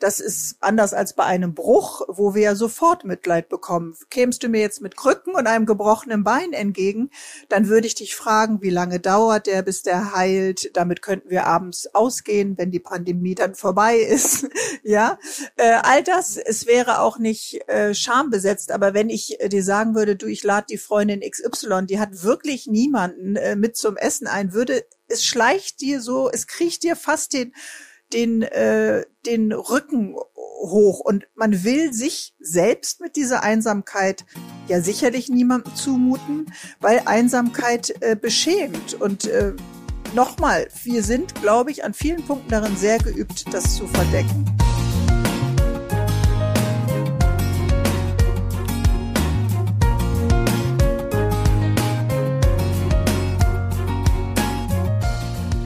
Das ist anders als bei einem Bruch, wo wir ja sofort Mitleid bekommen. Kämst du mir jetzt mit Krücken und einem gebrochenen Bein entgegen, dann würde ich dich fragen, wie lange dauert der, bis der heilt. Damit könnten wir abends ausgehen, wenn die Pandemie dann vorbei ist. ja, äh, all das, es wäre auch nicht äh, schambesetzt, aber wenn ich äh, dir sagen würde, du, ich lade die Freundin XY, die hat wirklich niemanden äh, mit zum Essen ein, würde, es schleicht dir so, es kriecht dir fast den den, äh, den Rücken hoch und man will sich selbst mit dieser Einsamkeit ja sicherlich niemandem zumuten, weil Einsamkeit äh, beschämt und äh, Nochmal, wir sind, glaube ich, an vielen Punkten darin sehr geübt, das zu verdecken.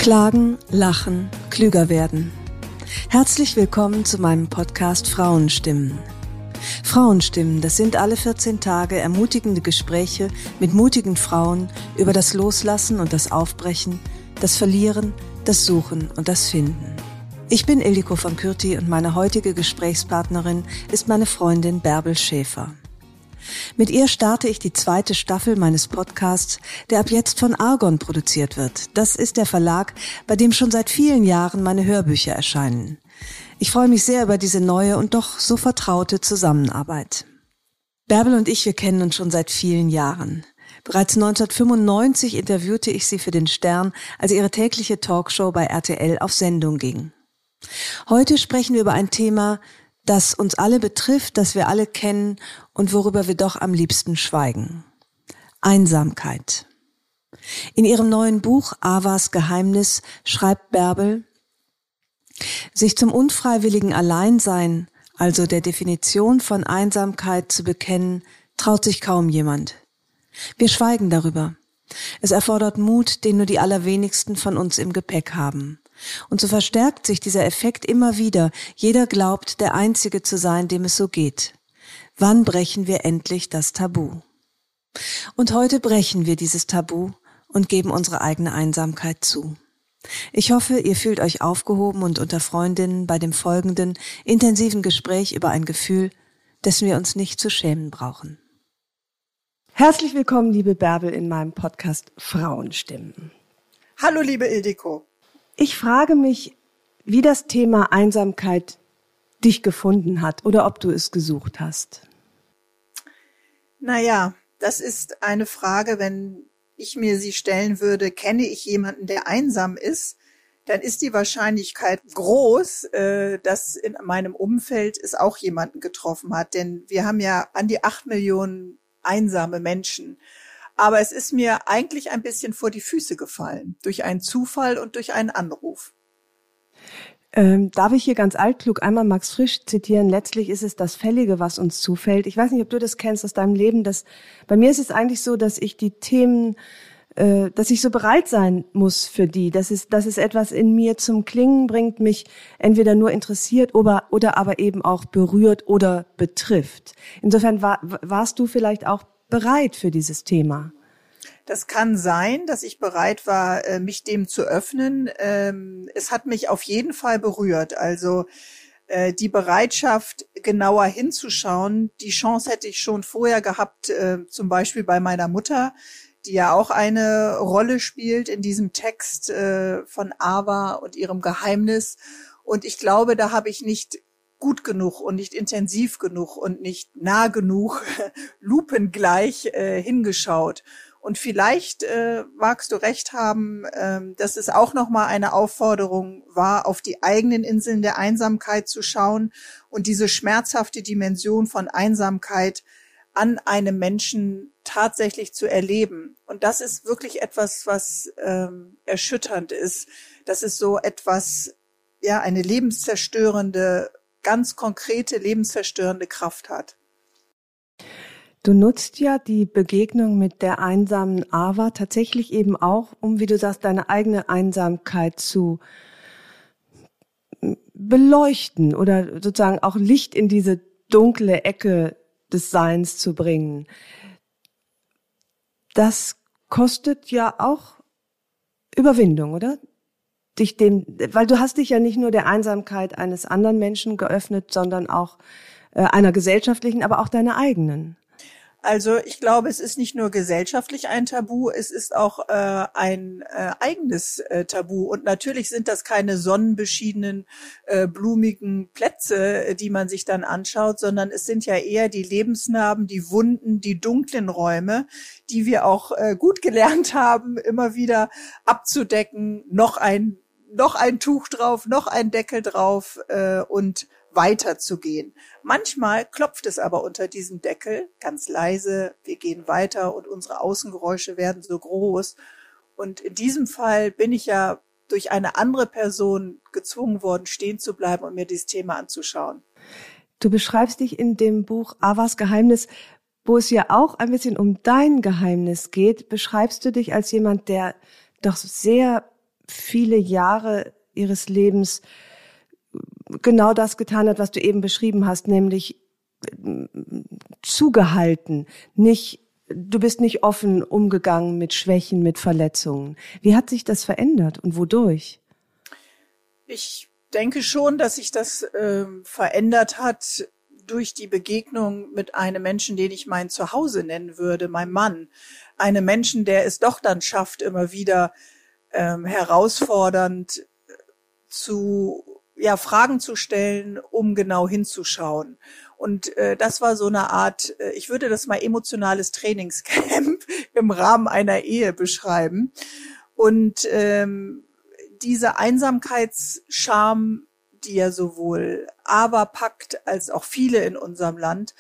Klagen, lachen, klüger werden. Herzlich willkommen zu meinem Podcast Frauenstimmen. Frauenstimmen, das sind alle 14 Tage ermutigende Gespräche mit mutigen Frauen über das Loslassen und das Aufbrechen, das Verlieren, das Suchen und das Finden. Ich bin Ildiko von Kürti und meine heutige Gesprächspartnerin ist meine Freundin Bärbel Schäfer. Mit ihr starte ich die zweite Staffel meines Podcasts, der ab jetzt von Argon produziert wird. Das ist der Verlag, bei dem schon seit vielen Jahren meine Hörbücher erscheinen. Ich freue mich sehr über diese neue und doch so vertraute Zusammenarbeit. Bärbel und ich, wir kennen uns schon seit vielen Jahren. Bereits 1995 interviewte ich sie für den Stern, als ihre tägliche Talkshow bei RTL auf Sendung ging. Heute sprechen wir über ein Thema, das uns alle betrifft, das wir alle kennen und worüber wir doch am liebsten schweigen. Einsamkeit. In ihrem neuen Buch Avas Geheimnis schreibt Bärbel, sich zum unfreiwilligen Alleinsein, also der Definition von Einsamkeit zu bekennen, traut sich kaum jemand. Wir schweigen darüber. Es erfordert Mut, den nur die allerwenigsten von uns im Gepäck haben. Und so verstärkt sich dieser Effekt immer wieder. Jeder glaubt, der Einzige zu sein, dem es so geht. Wann brechen wir endlich das Tabu? Und heute brechen wir dieses Tabu und geben unsere eigene Einsamkeit zu. Ich hoffe, ihr fühlt euch aufgehoben und unter Freundinnen bei dem folgenden intensiven Gespräch über ein Gefühl, dessen wir uns nicht zu schämen brauchen. Herzlich willkommen, liebe Bärbel, in meinem Podcast Frauenstimmen. Hallo, liebe Ildiko. Ich frage mich, wie das Thema Einsamkeit dich gefunden hat oder ob du es gesucht hast. Naja, das ist eine Frage, wenn ich mir sie stellen würde, kenne ich jemanden, der einsam ist, dann ist die Wahrscheinlichkeit groß, äh, dass in meinem Umfeld es auch jemanden getroffen hat. Denn wir haben ja an die acht Millionen einsame Menschen. Aber es ist mir eigentlich ein bisschen vor die Füße gefallen, durch einen Zufall und durch einen Anruf. Ähm, darf ich hier ganz altklug einmal Max Frisch zitieren? Letztlich ist es das Fällige, was uns zufällt. Ich weiß nicht, ob du das kennst aus deinem Leben. Dass, bei mir ist es eigentlich so, dass ich die Themen, äh, dass ich so bereit sein muss für die. Dass es, dass es etwas in mir zum Klingen bringt, mich entweder nur interessiert oder, oder aber eben auch berührt oder betrifft. Insofern war, warst du vielleicht auch bereit für dieses Thema? Das kann sein, dass ich bereit war, äh, mich dem zu öffnen. Ähm, es hat mich auf jeden Fall berührt. Also äh, die Bereitschaft, genauer hinzuschauen, die Chance hätte ich schon vorher gehabt, äh, zum Beispiel bei meiner Mutter, die ja auch eine Rolle spielt in diesem Text von Ava und ihrem Geheimnis. Und ich glaube, da habe ich nicht gut genug und nicht intensiv genug und nicht nah genug, lupengleich äh, hingeschaut. Und vielleicht äh, magst du recht haben, äh, dass es auch noch mal eine Aufforderung war, auf die eigenen Inseln der Einsamkeit zu schauen und diese schmerzhafte Dimension von Einsamkeit an einem Menschen tatsächlich zu erleben. Und das ist wirklich etwas, was ähm, erschütternd ist. Das ist so etwas ja eine lebenszerstörende, ganz konkrete lebenszerstörende Kraft hat. Du nutzt ja die Begegnung mit der einsamen Ava tatsächlich eben auch, um, wie du sagst, deine eigene Einsamkeit zu beleuchten oder sozusagen auch Licht in diese dunkle Ecke des Seins zu bringen. Das kostet ja auch Überwindung, oder? Dich dem, weil du hast dich ja nicht nur der Einsamkeit eines anderen Menschen geöffnet, sondern auch äh, einer gesellschaftlichen, aber auch deiner eigenen. Also ich glaube, es ist nicht nur gesellschaftlich ein Tabu, es ist auch äh, ein äh, eigenes äh, Tabu. Und natürlich sind das keine sonnenbeschiedenen, äh, blumigen Plätze, die man sich dann anschaut, sondern es sind ja eher die Lebensnarben, die Wunden, die dunklen Räume, die wir auch äh, gut gelernt haben, immer wieder abzudecken, noch ein noch ein Tuch drauf, noch ein Deckel drauf äh, und weiterzugehen. Manchmal klopft es aber unter diesem Deckel ganz leise. Wir gehen weiter und unsere Außengeräusche werden so groß. Und in diesem Fall bin ich ja durch eine andere Person gezwungen worden, stehen zu bleiben und mir dieses Thema anzuschauen. Du beschreibst dich in dem Buch Avas Geheimnis, wo es ja auch ein bisschen um dein Geheimnis geht, beschreibst du dich als jemand, der doch sehr viele Jahre ihres Lebens genau das getan hat, was du eben beschrieben hast, nämlich äh, zugehalten, nicht du bist nicht offen umgegangen mit Schwächen, mit Verletzungen. Wie hat sich das verändert und wodurch? Ich denke schon, dass sich das äh, verändert hat durch die Begegnung mit einem Menschen, den ich mein Zuhause nennen würde, mein Mann. Einem Menschen, der es doch dann schafft, immer wieder ähm, herausfordernd zu ja Fragen zu stellen, um genau hinzuschauen. Und äh, das war so eine Art, äh, ich würde das mal emotionales Trainingscamp im Rahmen einer Ehe beschreiben. Und ähm, diese Einsamkeitsscham, die ja sowohl aber packt als auch viele in unserem Land,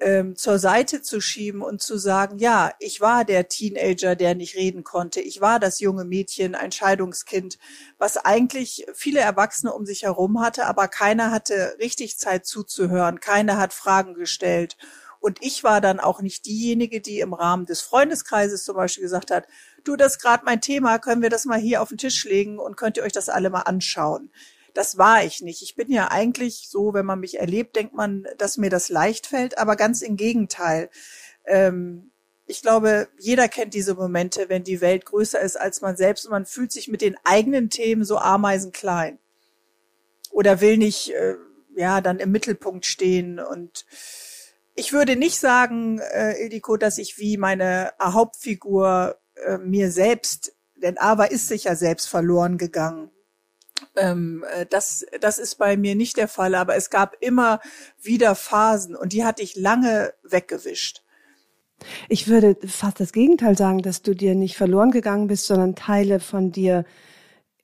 ähm, zur Seite zu schieben und zu sagen, ja, ich war der Teenager, der nicht reden konnte, ich war das junge Mädchen, ein Scheidungskind, was eigentlich viele Erwachsene um sich herum hatte, aber keiner hatte richtig Zeit zuzuhören, keiner hat Fragen gestellt. Und ich war dann auch nicht diejenige, die im Rahmen des Freundeskreises zum Beispiel gesagt hat, du, das ist gerade mein Thema, können wir das mal hier auf den Tisch legen und könnt ihr euch das alle mal anschauen das war ich nicht. Ich bin ja eigentlich so, wenn man mich erlebt, denkt man, dass mir das leicht fällt, aber ganz im Gegenteil. Ähm, ich glaube, jeder kennt diese Momente, wenn die Welt größer ist als man selbst und man fühlt sich mit den eigenen Themen so ameisenklein. Oder will nicht, äh, ja, dann im Mittelpunkt stehen und ich würde nicht sagen, äh, Ildiko, dass ich wie meine Hauptfigur äh, mir selbst, denn Ava ist sich ja selbst verloren gegangen. Ähm, äh, das, das ist bei mir nicht der Fall, aber es gab immer wieder Phasen und die hatte ich lange weggewischt. Ich würde fast das Gegenteil sagen, dass du dir nicht verloren gegangen bist, sondern Teile von dir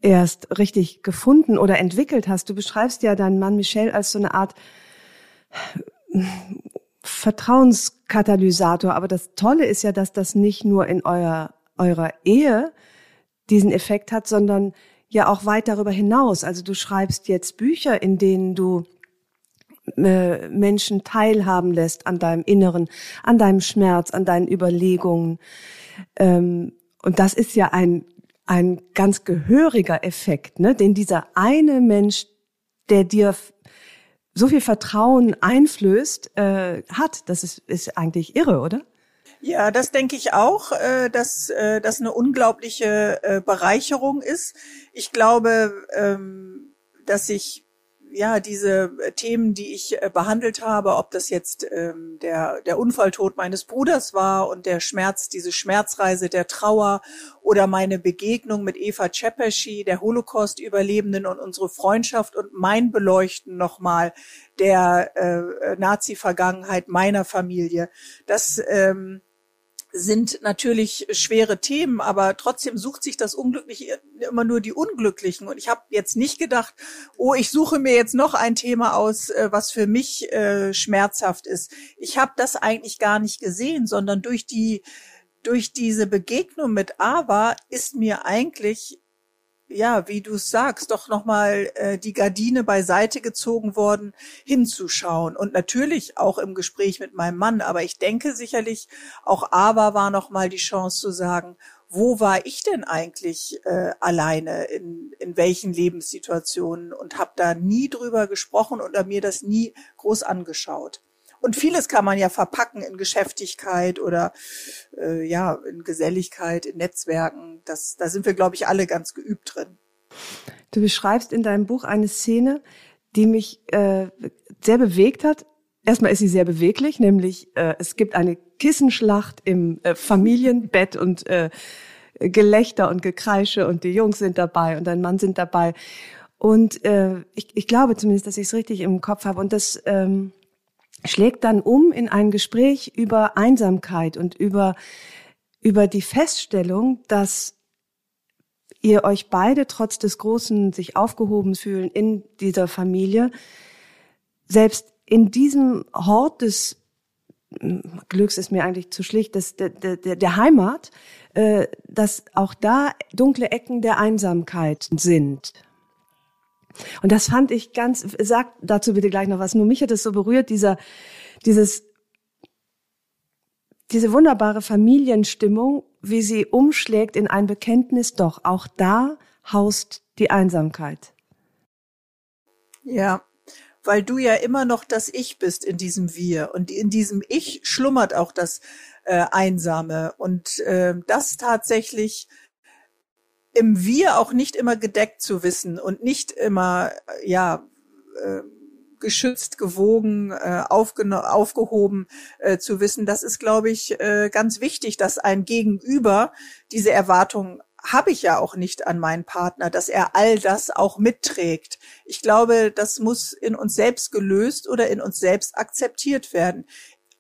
erst richtig gefunden oder entwickelt hast. Du beschreibst ja deinen Mann Michel als so eine Art Vertrauenskatalysator. Aber das Tolle ist ja, dass das nicht nur in euer, eurer Ehe diesen Effekt hat, sondern ja auch weit darüber hinaus. Also du schreibst jetzt Bücher, in denen du äh, Menschen teilhaben lässt an deinem Inneren, an deinem Schmerz, an deinen Überlegungen. Ähm, und das ist ja ein, ein ganz gehöriger Effekt, ne? den dieser eine Mensch, der dir so viel Vertrauen einflößt, äh, hat. Das ist, ist eigentlich irre, oder? Ja, das denke ich auch, äh, dass äh, das eine unglaubliche äh, Bereicherung ist. Ich glaube, ähm, dass ich ja diese Themen, die ich behandelt habe, ob das jetzt ähm, der der Unfalltod meines Bruders war und der Schmerz, diese Schmerzreise der Trauer oder meine Begegnung mit Eva Czepeschi, der Holocaust-Überlebenden und unsere Freundschaft und mein Beleuchten nochmal der Nazi-Vergangenheit meiner Familie. Das ähm, sind natürlich schwere Themen, aber trotzdem sucht sich das Unglückliche immer nur die Unglücklichen. Und ich habe jetzt nicht gedacht, oh, ich suche mir jetzt noch ein Thema aus, äh, was für mich äh, schmerzhaft ist. Ich habe das eigentlich gar nicht gesehen, sondern durch die durch diese Begegnung mit Ava ist mir eigentlich ja, wie du es sagst, doch nochmal äh, die Gardine beiseite gezogen worden, hinzuschauen. Und natürlich auch im Gespräch mit meinem Mann. Aber ich denke sicherlich, auch aber war nochmal die Chance zu sagen, wo war ich denn eigentlich äh, alleine, in, in welchen Lebenssituationen und habe da nie drüber gesprochen oder mir das nie groß angeschaut. Und vieles kann man ja verpacken in Geschäftigkeit oder äh, ja, in Geselligkeit, in Netzwerken. Das, da sind wir, glaube ich, alle ganz geübt drin. Du beschreibst in deinem Buch eine Szene, die mich äh, sehr bewegt hat. Erstmal ist sie sehr beweglich, nämlich äh, es gibt eine Kissenschlacht im äh, Familienbett und äh, Gelächter und Gekreische und die Jungs sind dabei und dein Mann sind dabei. Und äh, ich, ich glaube zumindest, dass ich es richtig im Kopf habe. Und das ähm, schlägt dann um in ein Gespräch über Einsamkeit und über, über die Feststellung, dass ihr euch beide trotz des großen sich aufgehoben fühlen in dieser Familie, selbst in diesem Hort des hm, Glücks ist mir eigentlich zu schlicht, des, der, der, der Heimat, äh, dass auch da dunkle Ecken der Einsamkeit sind. Und das fand ich ganz, sag dazu bitte gleich noch was. Nur mich hat es so berührt, dieser, dieses, diese wunderbare Familienstimmung, wie sie umschlägt in ein Bekenntnis, doch auch da haust die Einsamkeit. Ja, weil du ja immer noch das Ich bist in diesem Wir und in diesem Ich schlummert auch das äh, Einsame und äh, das tatsächlich im Wir auch nicht immer gedeckt zu wissen und nicht immer, ja, äh, geschützt, gewogen, äh, aufgehoben äh, zu wissen. Das ist, glaube ich, äh, ganz wichtig, dass ein Gegenüber diese Erwartung habe ich ja auch nicht an meinen Partner, dass er all das auch mitträgt. Ich glaube, das muss in uns selbst gelöst oder in uns selbst akzeptiert werden.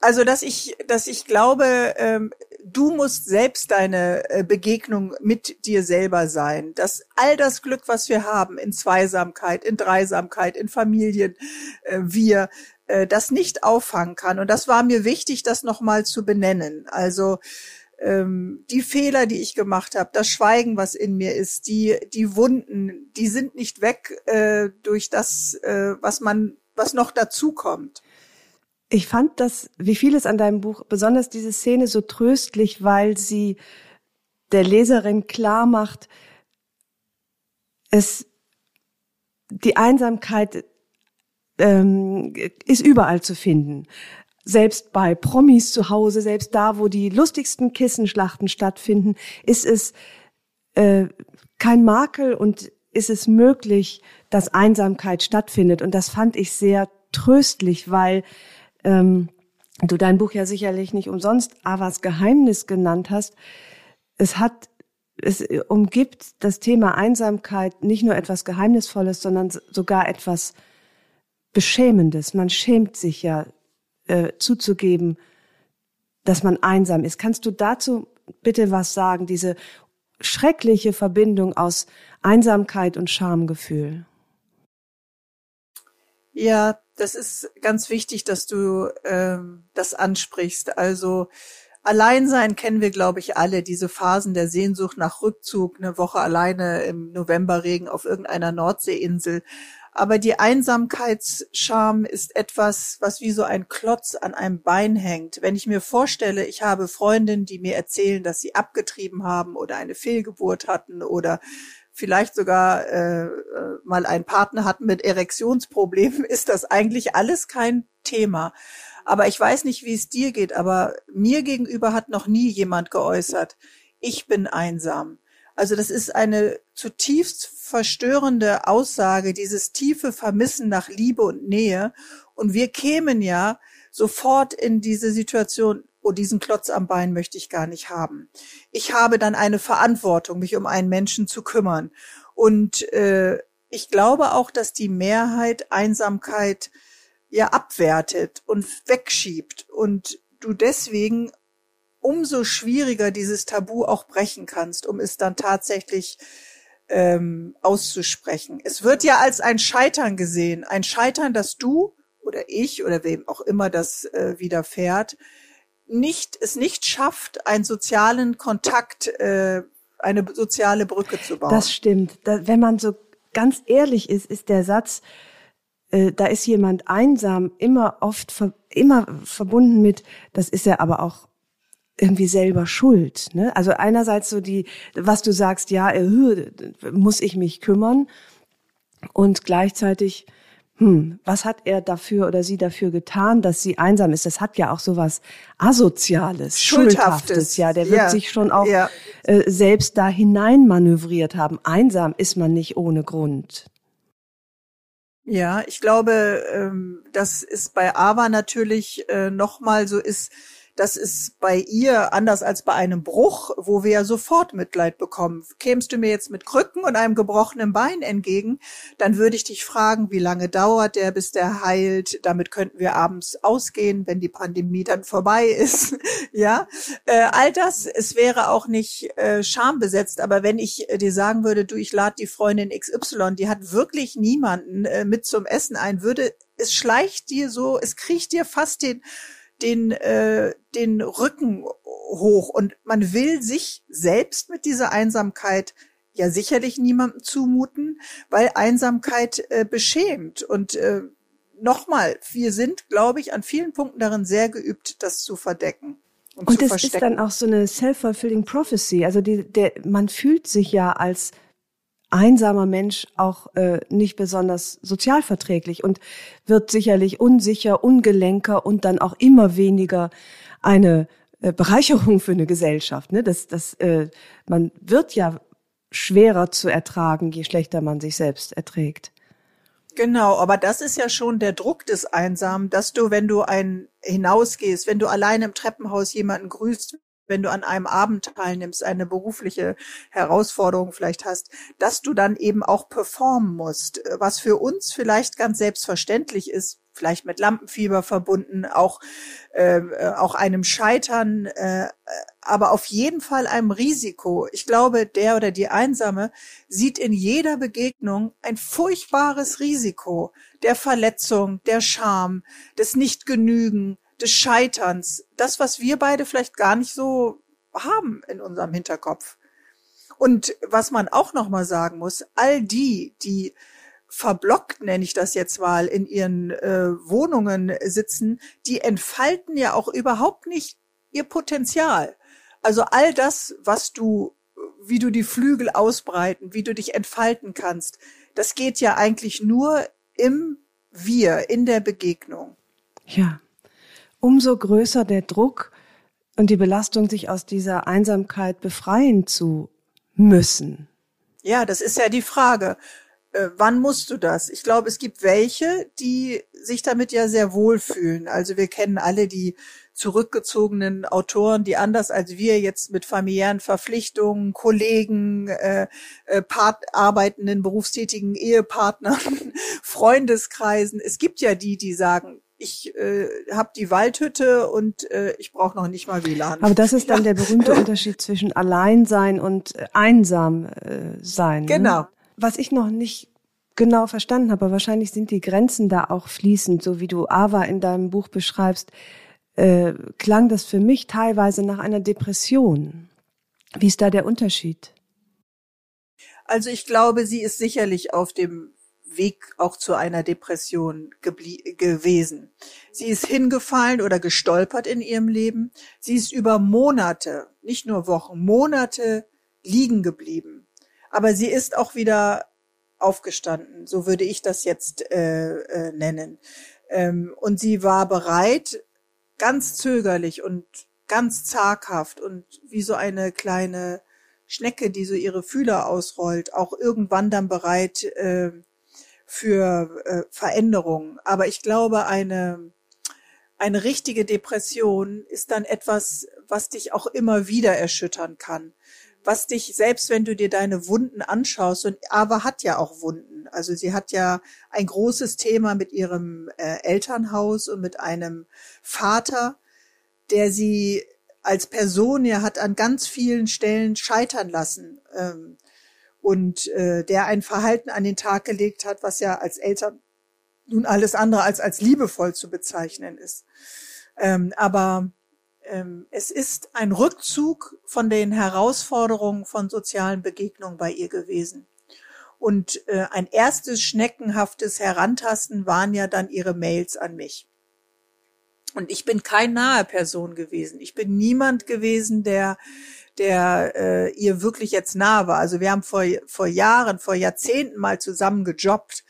Also, dass ich, dass ich glaube, ähm, du musst selbst deine äh, Begegnung mit dir selber sein. Dass all das Glück, was wir haben in Zweisamkeit, in Dreisamkeit, in Familien, äh, wir äh, das nicht auffangen kann. Und das war mir wichtig, das nochmal zu benennen. Also ähm, die Fehler, die ich gemacht habe, das Schweigen, was in mir ist, die die Wunden, die sind nicht weg durch das, was man, was noch dazu kommt. Ich fand das, wie vieles an deinem Buch, besonders diese Szene so tröstlich, weil sie der Leserin klar macht, es, die Einsamkeit ähm, ist überall zu finden. Selbst bei Promis zu Hause, selbst da, wo die lustigsten Kissenschlachten stattfinden, ist es äh, kein Makel und ist es möglich, dass Einsamkeit stattfindet. Und das fand ich sehr tröstlich, weil ähm, du dein Buch ja sicherlich nicht umsonst Avas Geheimnis genannt hast. Es hat, es umgibt das Thema Einsamkeit nicht nur etwas Geheimnisvolles, sondern sogar etwas Beschämendes. Man schämt sich ja äh, zuzugeben, dass man einsam ist. Kannst du dazu bitte was sagen, diese schreckliche Verbindung aus Einsamkeit und Schamgefühl? Ja, das ist ganz wichtig, dass du ähm, das ansprichst. Also Alleinsein kennen wir, glaube ich, alle, diese Phasen der Sehnsucht nach Rückzug, eine Woche alleine im Novemberregen auf irgendeiner Nordseeinsel. Aber die Einsamkeitsscham ist etwas, was wie so ein Klotz an einem Bein hängt. Wenn ich mir vorstelle, ich habe Freundinnen, die mir erzählen, dass sie abgetrieben haben oder eine Fehlgeburt hatten oder vielleicht sogar äh, äh, mal einen Partner hatten mit Erektionsproblemen, ist das eigentlich alles kein Thema. Aber ich weiß nicht, wie es dir geht, aber mir gegenüber hat noch nie jemand geäußert, ich bin einsam. Also das ist eine zutiefst verstörende Aussage, dieses tiefe Vermissen nach Liebe und Nähe. Und wir kämen ja sofort in diese Situation, oh, diesen Klotz am Bein möchte ich gar nicht haben. Ich habe dann eine Verantwortung, mich um einen Menschen zu kümmern. Und äh, ich glaube auch, dass die Mehrheit Einsamkeit ja abwertet und wegschiebt und du deswegen umso schwieriger dieses Tabu auch brechen kannst, um es dann tatsächlich ähm, auszusprechen. Es wird ja als ein Scheitern gesehen, ein Scheitern, dass du oder ich oder wem auch immer das äh, widerfährt, nicht, es nicht schafft, einen sozialen Kontakt äh, eine soziale Brücke zu bauen. Das stimmt. Da, wenn man so ganz ehrlich ist, ist der Satz, äh, da ist jemand einsam, immer oft, immer verbunden mit, das ist er aber auch irgendwie selber schuld. Ne? Also einerseits so die, was du sagst, ja, äh, muss ich mich kümmern und gleichzeitig, hm, was hat er dafür oder sie dafür getan, dass sie einsam ist? Das hat ja auch sowas asoziales, schuldhaftes. schuldhaftes ja, der wird ja. sich schon auch ja. äh, selbst da hinein manövriert haben. Einsam ist man nicht ohne Grund. Ja, ich glaube, ähm, das ist bei Ava natürlich äh, nochmal so ist, das ist bei ihr anders als bei einem Bruch, wo wir ja sofort Mitleid bekommen. Kämst du mir jetzt mit Krücken und einem gebrochenen Bein entgegen, dann würde ich dich fragen, wie lange dauert der, bis der heilt. Damit könnten wir abends ausgehen, wenn die Pandemie dann vorbei ist. ja, äh, all das, es wäre auch nicht äh, schambesetzt, aber wenn ich äh, dir sagen würde, du, ich lade die Freundin XY, die hat wirklich niemanden äh, mit zum Essen ein, würde es schleicht dir so, es kriecht dir fast den den, äh, den Rücken hoch und man will sich selbst mit dieser Einsamkeit ja sicherlich niemandem zumuten, weil Einsamkeit äh, beschämt. Und äh, nochmal, wir sind, glaube ich, an vielen Punkten darin sehr geübt, das zu verdecken. Und, und das ist dann auch so eine self-fulfilling prophecy. Also die, der, man fühlt sich ja als einsamer Mensch auch äh, nicht besonders sozialverträglich und wird sicherlich unsicher, ungelenker und dann auch immer weniger eine äh, Bereicherung für eine Gesellschaft. Ne? Das, das, äh, man wird ja schwerer zu ertragen, je schlechter man sich selbst erträgt. Genau, aber das ist ja schon der Druck des Einsamen, dass du, wenn du ein hinausgehst, wenn du allein im Treppenhaus jemanden grüßt, wenn du an einem Abend teilnimmst, eine berufliche Herausforderung vielleicht hast, dass du dann eben auch performen musst, was für uns vielleicht ganz selbstverständlich ist, vielleicht mit Lampenfieber verbunden, auch äh, auch einem Scheitern, äh, aber auf jeden Fall einem Risiko. Ich glaube, der oder die Einsame sieht in jeder Begegnung ein furchtbares Risiko der Verletzung, der Scham, des Nichtgenügen, des Scheiterns, das, was wir beide vielleicht gar nicht so haben in unserem Hinterkopf. Und was man auch noch mal sagen muss, all die, die verblockt, nenne ich das jetzt mal, in ihren äh, Wohnungen sitzen, die entfalten ja auch überhaupt nicht ihr Potenzial. Also all das, was du, wie du die Flügel ausbreiten, wie du dich entfalten kannst, das geht ja eigentlich nur im Wir, in der Begegnung. Ja umso größer der Druck und die Belastung, sich aus dieser Einsamkeit befreien zu müssen. Ja, das ist ja die Frage. Äh, wann musst du das? Ich glaube, es gibt welche, die sich damit ja sehr wohlfühlen. Also wir kennen alle die zurückgezogenen Autoren, die anders als wir jetzt mit familiären Verpflichtungen, Kollegen, äh, äh, Part arbeitenden, berufstätigen Ehepartnern, Freundeskreisen. Es gibt ja die, die sagen, ich äh, habe die Waldhütte und äh, ich brauche noch nicht mal WLAN. Aber das ist dann ja. der berühmte Unterschied zwischen Alleinsein und äh, einsam äh, sein. Ne? Genau. Ne? Was ich noch nicht genau verstanden habe, aber wahrscheinlich sind die Grenzen da auch fließend, so wie du Ava in deinem Buch beschreibst, äh, klang das für mich teilweise nach einer Depression. Wie ist da der Unterschied? Also ich glaube, sie ist sicherlich auf dem Weg auch zu einer Depression gewesen. Sie ist hingefallen oder gestolpert in ihrem Leben. Sie ist über Monate, nicht nur Wochen, Monate liegen geblieben. Aber sie ist auch wieder aufgestanden, so würde ich das jetzt äh, äh, nennen. Ähm, und sie war bereit, ganz zögerlich und ganz zaghaft und wie so eine kleine Schnecke, die so ihre Fühler ausrollt, auch irgendwann dann bereit, äh, für äh, Veränderungen. Aber ich glaube, eine, eine richtige Depression ist dann etwas, was dich auch immer wieder erschüttern kann. Was dich, selbst wenn du dir deine Wunden anschaust, und Ava hat ja auch Wunden. Also sie hat ja ein großes Thema mit ihrem äh, Elternhaus und mit einem Vater, der sie als Person ja hat an ganz vielen Stellen scheitern lassen. Ähm, und äh, der ein Verhalten an den Tag gelegt hat, was ja als Eltern nun alles andere als als liebevoll zu bezeichnen ist. Ähm, aber ähm, es ist ein Rückzug von den Herausforderungen von sozialen Begegnungen bei ihr gewesen. Und äh, ein erstes schneckenhaftes Herantasten waren ja dann ihre Mails an mich. Und ich bin kein nahe Person gewesen. Ich bin niemand gewesen, der der äh, ihr wirklich jetzt nah war. Also wir haben vor, vor Jahren, vor Jahrzehnten mal zusammen gejobbt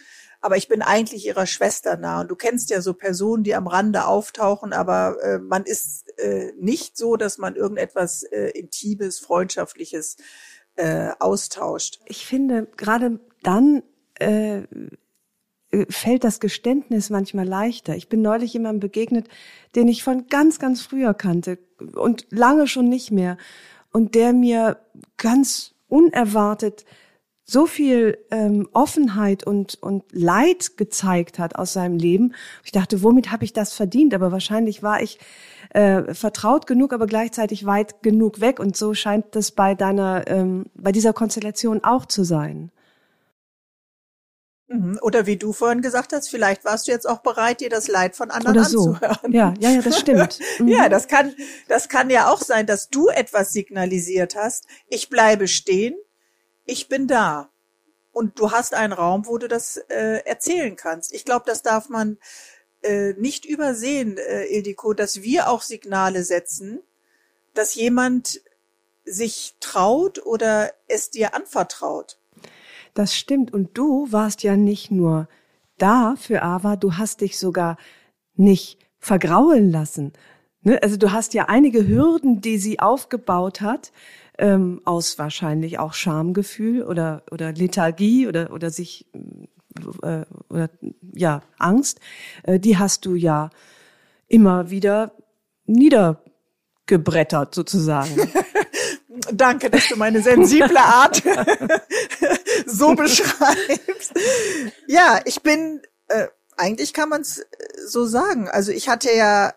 aber ich bin eigentlich ihrer Schwester nah. Und du kennst ja so Personen, die am Rande auftauchen, aber äh, man ist äh, nicht so, dass man irgendetwas äh, Intimes, Freundschaftliches äh, austauscht. Ich finde, gerade dann äh, fällt das Geständnis manchmal leichter. Ich bin neulich jemandem begegnet, den ich von ganz, ganz früher kannte und lange schon nicht mehr. Und der mir ganz unerwartet so viel ähm, Offenheit und, und Leid gezeigt hat aus seinem Leben. Ich dachte, womit habe ich das verdient? Aber wahrscheinlich war ich äh, vertraut genug, aber gleichzeitig weit genug weg. Und so scheint das bei deiner, ähm, bei dieser Konstellation auch zu sein. Mhm. Oder wie du vorhin gesagt hast, vielleicht warst du jetzt auch bereit, dir das Leid von anderen Oder so. anzuhören. Ja, ja, ja, das stimmt. Mhm. ja, das kann, das kann ja auch sein, dass du etwas signalisiert hast. Ich bleibe stehen ich bin da. Und du hast einen Raum, wo du das äh, erzählen kannst. Ich glaube, das darf man äh, nicht übersehen, äh, Ildiko, dass wir auch Signale setzen, dass jemand sich traut oder es dir anvertraut. Das stimmt. Und du warst ja nicht nur da für Ava, du hast dich sogar nicht vergraulen lassen. Ne? Also du hast ja einige Hürden, die sie aufgebaut hat, ähm, aus wahrscheinlich auch Schamgefühl oder oder Lethargie oder oder sich äh, oder ja Angst, äh, die hast du ja immer wieder niedergebrettert sozusagen. Danke, dass du meine sensible Art so beschreibst. Ja, ich bin, äh, eigentlich kann man es so sagen. Also ich hatte ja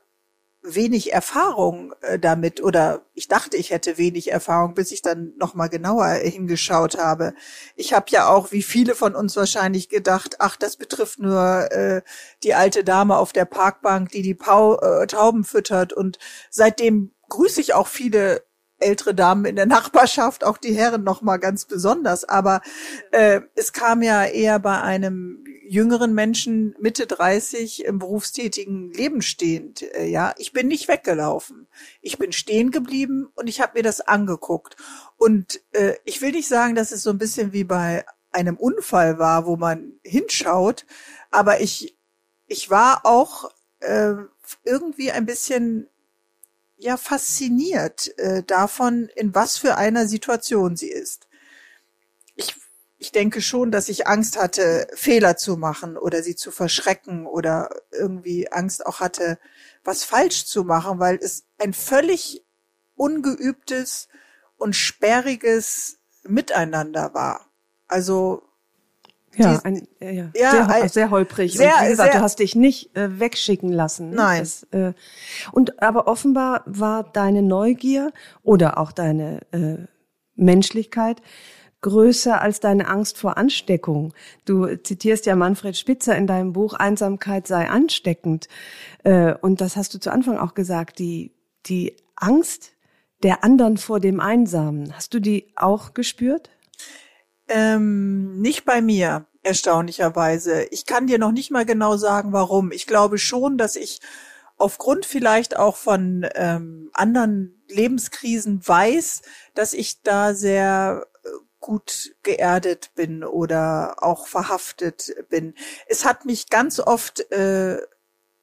wenig Erfahrung äh, damit oder ich dachte, ich hätte wenig Erfahrung, bis ich dann noch mal genauer hingeschaut habe. Ich habe ja auch, wie viele von uns wahrscheinlich gedacht, ach, das betrifft nur äh, die alte Dame auf der Parkbank, die die Pau äh, Tauben füttert und seitdem grüße ich auch viele ältere Damen in der Nachbarschaft, auch die Herren noch mal ganz besonders. Aber äh, es kam ja eher bei einem jüngeren Menschen Mitte 30 im berufstätigen Leben stehend. Äh, ja, ich bin nicht weggelaufen. Ich bin stehen geblieben und ich habe mir das angeguckt. Und äh, ich will nicht sagen, dass es so ein bisschen wie bei einem Unfall war, wo man hinschaut, aber ich ich war auch äh, irgendwie ein bisschen ja fasziniert äh, davon, in was für einer Situation sie ist. Ich ich denke schon, dass ich Angst hatte, Fehler zu machen oder sie zu verschrecken oder irgendwie Angst auch hatte, was falsch zu machen, weil es ein völlig ungeübtes und sperriges Miteinander war. Also ja, ein, ja, ja. sehr, ein, sehr holprig. Sehr, und wie gesagt, sehr, du hast dich nicht äh, wegschicken lassen. Nein. Das, äh, und aber offenbar war deine Neugier oder auch deine äh, Menschlichkeit größer als deine Angst vor Ansteckung. Du zitierst ja Manfred Spitzer in deinem Buch Einsamkeit sei ansteckend. Äh, und das hast du zu Anfang auch gesagt, die, die Angst der anderen vor dem Einsamen. Hast du die auch gespürt? Ähm, nicht bei mir, erstaunlicherweise. Ich kann dir noch nicht mal genau sagen, warum. Ich glaube schon, dass ich aufgrund vielleicht auch von ähm, anderen Lebenskrisen weiß, dass ich da sehr gut geerdet bin oder auch verhaftet bin. Es hat mich ganz oft äh,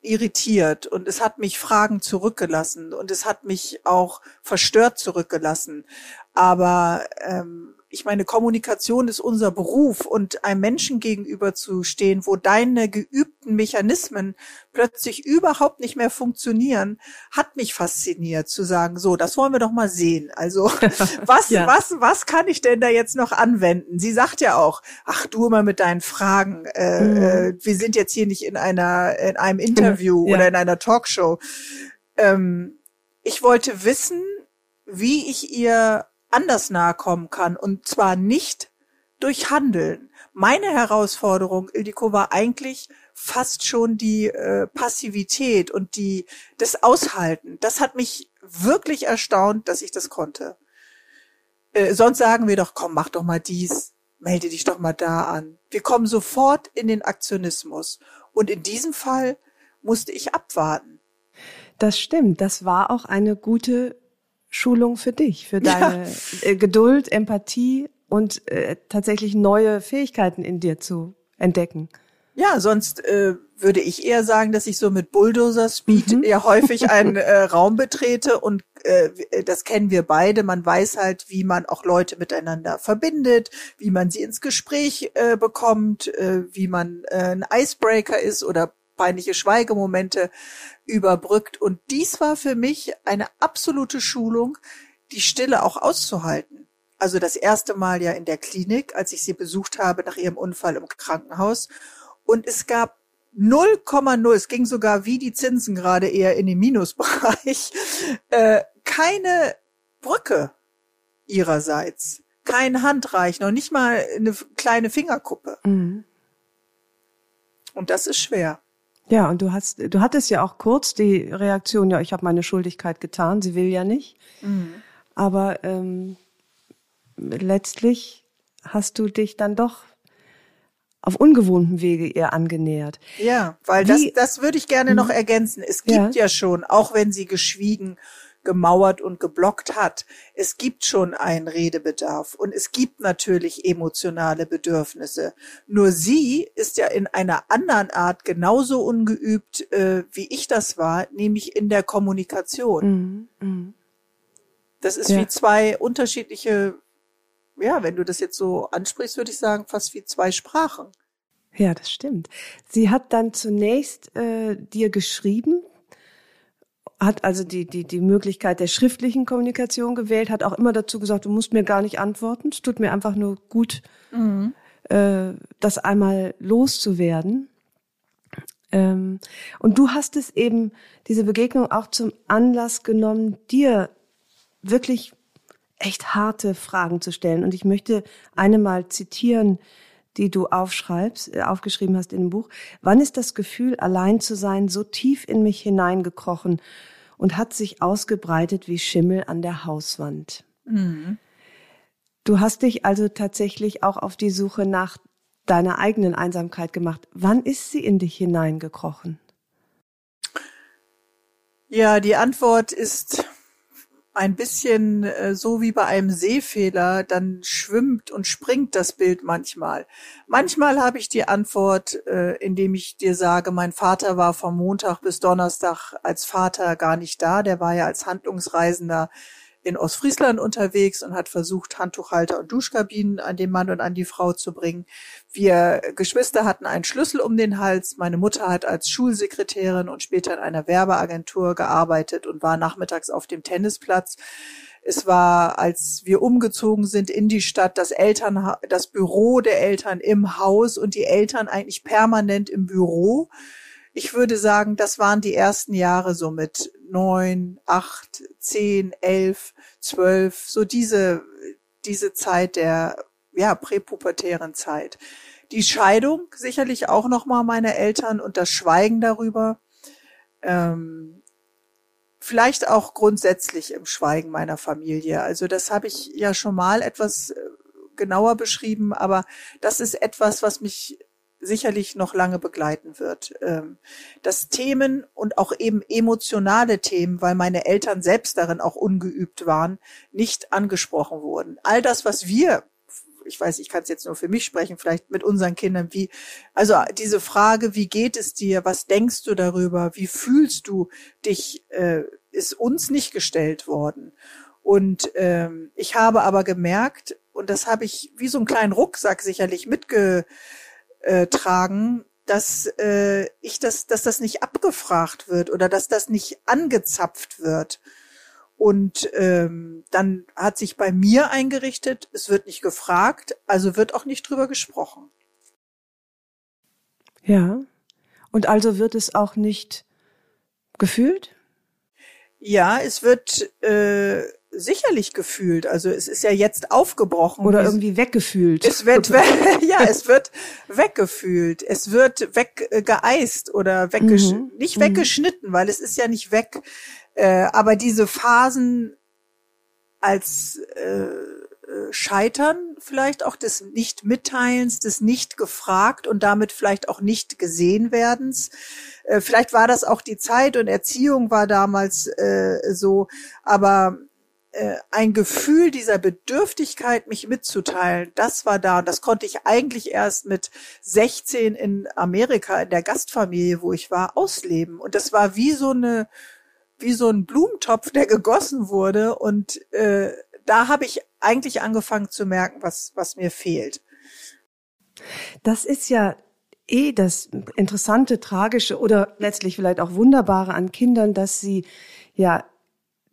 irritiert und es hat mich Fragen zurückgelassen und es hat mich auch verstört zurückgelassen. Aber ähm, ich meine, Kommunikation ist unser Beruf und einem Menschen gegenüber zu stehen, wo deine geübten Mechanismen plötzlich überhaupt nicht mehr funktionieren, hat mich fasziniert zu sagen, so, das wollen wir doch mal sehen. Also, was, ja. was, was kann ich denn da jetzt noch anwenden? Sie sagt ja auch, ach, du immer mit deinen Fragen, äh, mhm. äh, wir sind jetzt hier nicht in einer, in einem Interview ja. oder in einer Talkshow. Ähm, ich wollte wissen, wie ich ihr anders nahe kommen kann. Und zwar nicht durch Handeln. Meine Herausforderung, Ildiko, war eigentlich fast schon die äh, Passivität und die das Aushalten. Das hat mich wirklich erstaunt, dass ich das konnte. Äh, sonst sagen wir doch, komm, mach doch mal dies, melde dich doch mal da an. Wir kommen sofort in den Aktionismus. Und in diesem Fall musste ich abwarten. Das stimmt. Das war auch eine gute Schulung für dich, für deine ja. Äh, Geduld, Empathie und äh, tatsächlich neue Fähigkeiten in dir zu entdecken. Ja, sonst äh, würde ich eher sagen, dass ich so mit Bulldozer-Speed mhm. ja häufig einen äh, Raum betrete und äh, das kennen wir beide. Man weiß halt, wie man auch Leute miteinander verbindet, wie man sie ins Gespräch äh, bekommt, äh, wie man äh, ein Icebreaker ist oder peinliche Schweigemomente überbrückt. Und dies war für mich eine absolute Schulung, die Stille auch auszuhalten. Also das erste Mal ja in der Klinik, als ich sie besucht habe nach ihrem Unfall im Krankenhaus. Und es gab 0,0, es ging sogar wie die Zinsen gerade eher in den Minusbereich, äh, keine Brücke ihrerseits, kein Handreichen, noch nicht mal eine kleine Fingerkuppe. Mhm. Und das ist schwer. Ja, und du hast, du hattest ja auch kurz die Reaktion, ja, ich habe meine Schuldigkeit getan, sie will ja nicht. Mhm. Aber ähm, letztlich hast du dich dann doch auf ungewohnten Wege ihr angenähert. Ja, weil Wie, das, das würde ich gerne noch mhm. ergänzen. Es gibt ja. ja schon, auch wenn sie geschwiegen gemauert und geblockt hat. Es gibt schon einen Redebedarf und es gibt natürlich emotionale Bedürfnisse. Nur sie ist ja in einer anderen Art genauso ungeübt, äh, wie ich das war, nämlich in der Kommunikation. Mhm. Mhm. Das ist ja. wie zwei unterschiedliche, ja, wenn du das jetzt so ansprichst, würde ich sagen, fast wie zwei Sprachen. Ja, das stimmt. Sie hat dann zunächst äh, dir geschrieben, hat also die, die, die Möglichkeit der schriftlichen Kommunikation gewählt, hat auch immer dazu gesagt, du musst mir gar nicht antworten. Es tut mir einfach nur gut, mhm. äh, das einmal loszuwerden. Ähm, und du hast es eben, diese Begegnung auch zum Anlass genommen, dir wirklich echt harte Fragen zu stellen. Und ich möchte eine mal zitieren, die du aufschreibst, äh, aufgeschrieben hast in dem Buch. Wann ist das Gefühl, allein zu sein, so tief in mich hineingekrochen und hat sich ausgebreitet wie Schimmel an der Hauswand? Mhm. Du hast dich also tatsächlich auch auf die Suche nach deiner eigenen Einsamkeit gemacht. Wann ist sie in dich hineingekrochen? Ja, die Antwort ist ein bisschen äh, so wie bei einem Sehfehler, dann schwimmt und springt das Bild manchmal. Manchmal habe ich die Antwort, äh, indem ich dir sage, mein Vater war vom Montag bis Donnerstag als Vater gar nicht da, der war ja als Handlungsreisender in Ostfriesland unterwegs und hat versucht, Handtuchhalter und Duschkabinen an den Mann und an die Frau zu bringen. Wir Geschwister hatten einen Schlüssel um den Hals. Meine Mutter hat als Schulsekretärin und später in einer Werbeagentur gearbeitet und war nachmittags auf dem Tennisplatz. Es war, als wir umgezogen sind in die Stadt, das Eltern, das Büro der Eltern im Haus und die Eltern eigentlich permanent im Büro ich würde sagen, das waren die ersten Jahre so mit neun, acht, zehn, elf, zwölf, so diese, diese Zeit der, ja, präpubertären Zeit. Die Scheidung sicherlich auch nochmal meine Eltern und das Schweigen darüber. Ähm, vielleicht auch grundsätzlich im Schweigen meiner Familie. Also das habe ich ja schon mal etwas äh, genauer beschrieben, aber das ist etwas, was mich sicherlich noch lange begleiten wird. Ähm, dass Themen und auch eben emotionale Themen, weil meine Eltern selbst darin auch ungeübt waren, nicht angesprochen wurden. All das, was wir ich weiß, ich kann es jetzt nur für mich sprechen, vielleicht mit unseren Kindern, wie, also diese Frage, wie geht es dir, was denkst du darüber, wie fühlst du dich, äh, ist uns nicht gestellt worden. Und ähm, ich habe aber gemerkt, und das habe ich wie so einen kleinen Rucksack sicherlich mitge äh, tragen, dass äh, ich das, dass das nicht abgefragt wird oder dass das nicht angezapft wird. Und ähm, dann hat sich bei mir eingerichtet, es wird nicht gefragt, also wird auch nicht drüber gesprochen. Ja. Und also wird es auch nicht gefühlt? Ja, es wird äh, sicherlich gefühlt. Also es ist ja jetzt aufgebrochen. Oder irgendwie weggefühlt. Es wird, ja, es wird weggefühlt. Es wird weggeeist oder weggesch mhm. nicht mhm. weggeschnitten, weil es ist ja nicht weg. Äh, aber diese Phasen als äh, Scheitern vielleicht auch des Nicht-Mitteilens, des Nicht-Gefragt und damit vielleicht auch nicht gesehen werdens. Äh, vielleicht war das auch die Zeit und Erziehung war damals äh, so, aber äh, ein Gefühl dieser Bedürftigkeit, mich mitzuteilen, das war da. Und das konnte ich eigentlich erst mit 16 in Amerika in der Gastfamilie, wo ich war, ausleben. Und das war wie so eine, wie so ein Blumentopf, der gegossen wurde. Und äh, da habe ich eigentlich angefangen zu merken, was, was mir fehlt. Das ist ja eh das interessante, tragische oder letztlich vielleicht auch wunderbare an Kindern, dass sie ja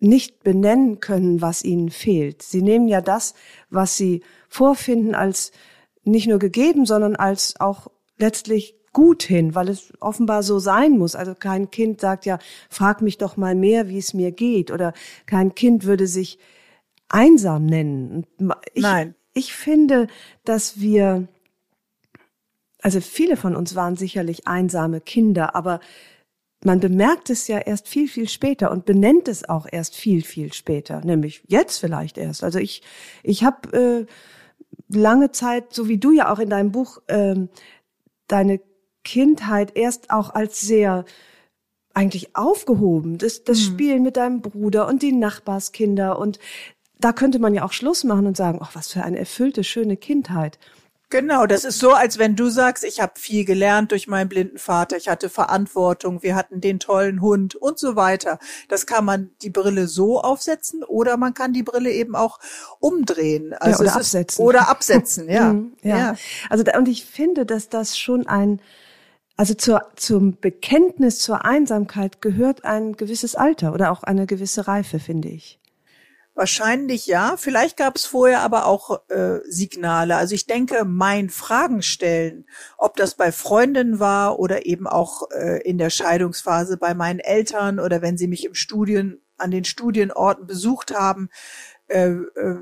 nicht benennen können, was ihnen fehlt. Sie nehmen ja das, was sie vorfinden, als nicht nur gegeben, sondern als auch letztlich gut hin, weil es offenbar so sein muss. Also kein Kind sagt ja, frag mich doch mal mehr, wie es mir geht. Oder kein Kind würde sich einsam nennen. Ich, Nein. Ich finde, dass wir, also viele von uns waren sicherlich einsame Kinder, aber man bemerkt es ja erst viel, viel später und benennt es auch erst viel, viel später, nämlich jetzt vielleicht erst. Also ich, ich habe äh, lange Zeit, so wie du ja auch in deinem Buch, äh, deine Kindheit erst auch als sehr eigentlich aufgehoben. Das, das mhm. Spielen mit deinem Bruder und die Nachbarskinder und da könnte man ja auch Schluss machen und sagen, ach, was für eine erfüllte, schöne Kindheit. Genau, das ist so, als wenn du sagst, ich habe viel gelernt durch meinen blinden Vater, ich hatte Verantwortung, wir hatten den tollen Hund und so weiter. Das kann man die Brille so aufsetzen oder man kann die Brille eben auch umdrehen. Also ja, oder absetzen. Ist, oder absetzen, ja. Mhm, ja. ja. Also und ich finde, dass das schon ein also zur, zum Bekenntnis zur Einsamkeit gehört ein gewisses Alter oder auch eine gewisse Reife, finde ich. Wahrscheinlich ja. Vielleicht gab es vorher aber auch äh, Signale. Also ich denke, mein Fragen stellen, ob das bei Freundinnen war oder eben auch äh, in der Scheidungsphase bei meinen Eltern oder wenn sie mich im Studien an den Studienorten besucht haben, äh, äh,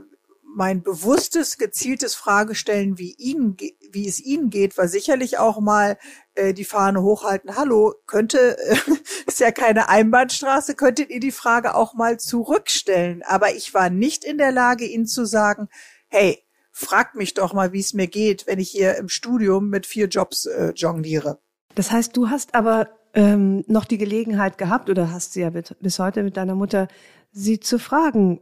mein bewusstes, gezieltes Fragestellen, wie ihnen, wie es ihnen geht, war sicherlich auch mal äh, die Fahne hochhalten. Hallo, könnte, äh, ist ja keine Einbahnstraße, könntet ihr die Frage auch mal zurückstellen? Aber ich war nicht in der Lage, ihnen zu sagen, hey, fragt mich doch mal, wie es mir geht, wenn ich hier im Studium mit vier Jobs äh, jongliere. Das heißt, du hast aber ähm, noch die Gelegenheit gehabt oder hast sie ja bis heute mit deiner Mutter, sie zu fragen,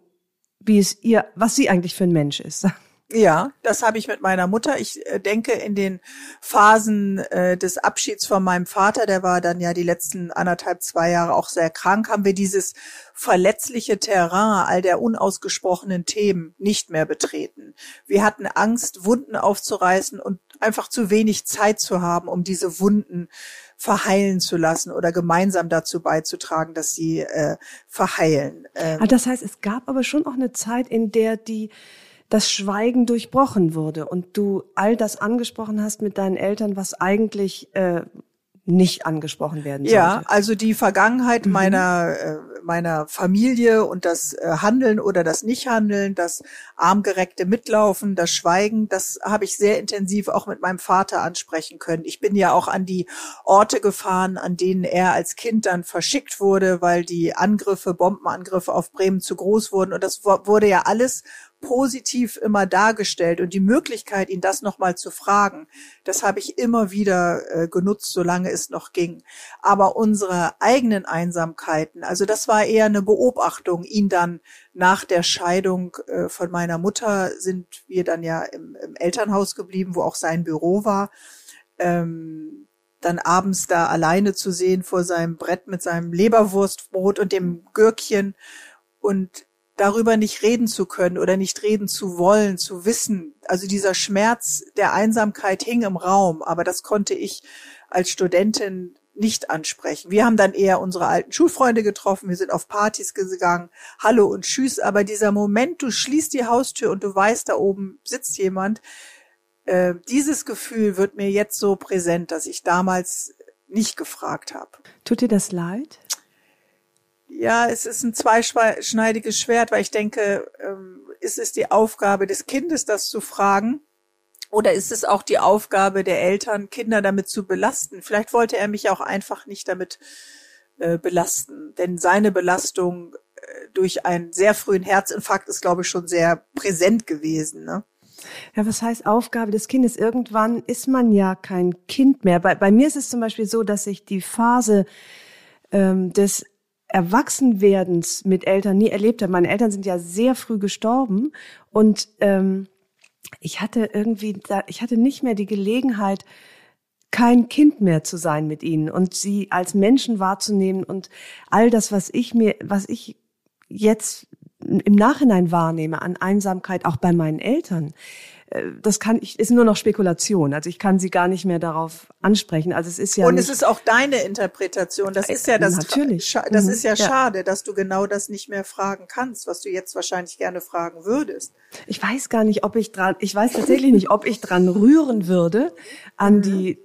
wie es ihr, was sie eigentlich für ein Mensch ist. Ja, das habe ich mit meiner Mutter. Ich äh, denke, in den Phasen äh, des Abschieds von meinem Vater, der war dann ja die letzten anderthalb, zwei Jahre auch sehr krank, haben wir dieses verletzliche Terrain all der unausgesprochenen Themen nicht mehr betreten. Wir hatten Angst, Wunden aufzureißen und einfach zu wenig Zeit zu haben, um diese Wunden verheilen zu lassen oder gemeinsam dazu beizutragen, dass sie äh, verheilen. Ähm, ah, das heißt, es gab aber schon auch eine Zeit, in der die das Schweigen durchbrochen wurde und du all das angesprochen hast mit deinen Eltern, was eigentlich äh, nicht angesprochen werden sollte. Ja, also die Vergangenheit mhm. meiner äh, meiner Familie und das äh, Handeln oder das Nichthandeln, das armgereckte Mitlaufen, das Schweigen, das habe ich sehr intensiv auch mit meinem Vater ansprechen können. Ich bin ja auch an die Orte gefahren, an denen er als Kind dann verschickt wurde, weil die Angriffe, Bombenangriffe auf Bremen zu groß wurden und das wurde ja alles positiv immer dargestellt und die Möglichkeit, ihn das nochmal zu fragen, das habe ich immer wieder äh, genutzt, solange es noch ging. Aber unsere eigenen Einsamkeiten, also das war eher eine Beobachtung, ihn dann nach der Scheidung äh, von meiner Mutter sind wir dann ja im, im Elternhaus geblieben, wo auch sein Büro war. Ähm, dann abends da alleine zu sehen vor seinem Brett mit seinem Leberwurstbrot und dem Gürkchen und darüber nicht reden zu können oder nicht reden zu wollen, zu wissen. Also dieser Schmerz der Einsamkeit hing im Raum, aber das konnte ich als Studentin nicht ansprechen. Wir haben dann eher unsere alten Schulfreunde getroffen, wir sind auf Partys gegangen, Hallo und Tschüss, aber dieser Moment, du schließt die Haustür und du weißt, da oben sitzt jemand, äh, dieses Gefühl wird mir jetzt so präsent, dass ich damals nicht gefragt habe. Tut dir das leid? Ja, es ist ein zweischneidiges Schwert, weil ich denke, ähm, ist es die Aufgabe des Kindes, das zu fragen? Oder ist es auch die Aufgabe der Eltern, Kinder damit zu belasten? Vielleicht wollte er mich auch einfach nicht damit äh, belasten, denn seine Belastung äh, durch einen sehr frühen Herzinfarkt ist, glaube ich, schon sehr präsent gewesen. Ne? Ja, was heißt Aufgabe des Kindes? Irgendwann ist man ja kein Kind mehr. Bei, bei mir ist es zum Beispiel so, dass ich die Phase ähm, des Erwachsenwerdens mit Eltern nie erlebt habe. Meine Eltern sind ja sehr früh gestorben und ähm, ich hatte irgendwie, ich hatte nicht mehr die Gelegenheit, kein Kind mehr zu sein mit ihnen und sie als Menschen wahrzunehmen und all das, was ich mir, was ich jetzt im Nachhinein wahrnehme an Einsamkeit, auch bei meinen Eltern, das kann ich, ist nur noch Spekulation. Also ich kann sie gar nicht mehr darauf ansprechen. Also es ist ja. Und es ist auch deine Interpretation. Das ist ja das, Natürlich. das mhm. ist ja, ja, schade, dass du genau das nicht mehr fragen kannst, was du jetzt wahrscheinlich gerne fragen würdest. Ich weiß gar nicht, ob ich dran, ich weiß tatsächlich nicht, ob ich dran rühren würde an mhm. die,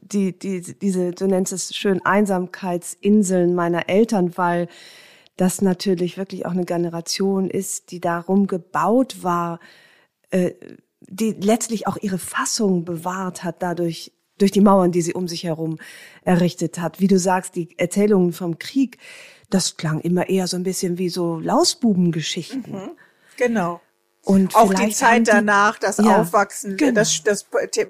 die, die, diese, du nennst es schön Einsamkeitsinseln meiner Eltern, weil das natürlich wirklich auch eine Generation ist, die darum gebaut war, äh, die letztlich auch ihre Fassung bewahrt hat dadurch, durch die Mauern, die sie um sich herum errichtet hat. Wie du sagst, die Erzählungen vom Krieg, das klang immer eher so ein bisschen wie so Lausbubengeschichten. Mhm, genau. Und auch die Zeit danach, das ja, Aufwachsen, genau. das, das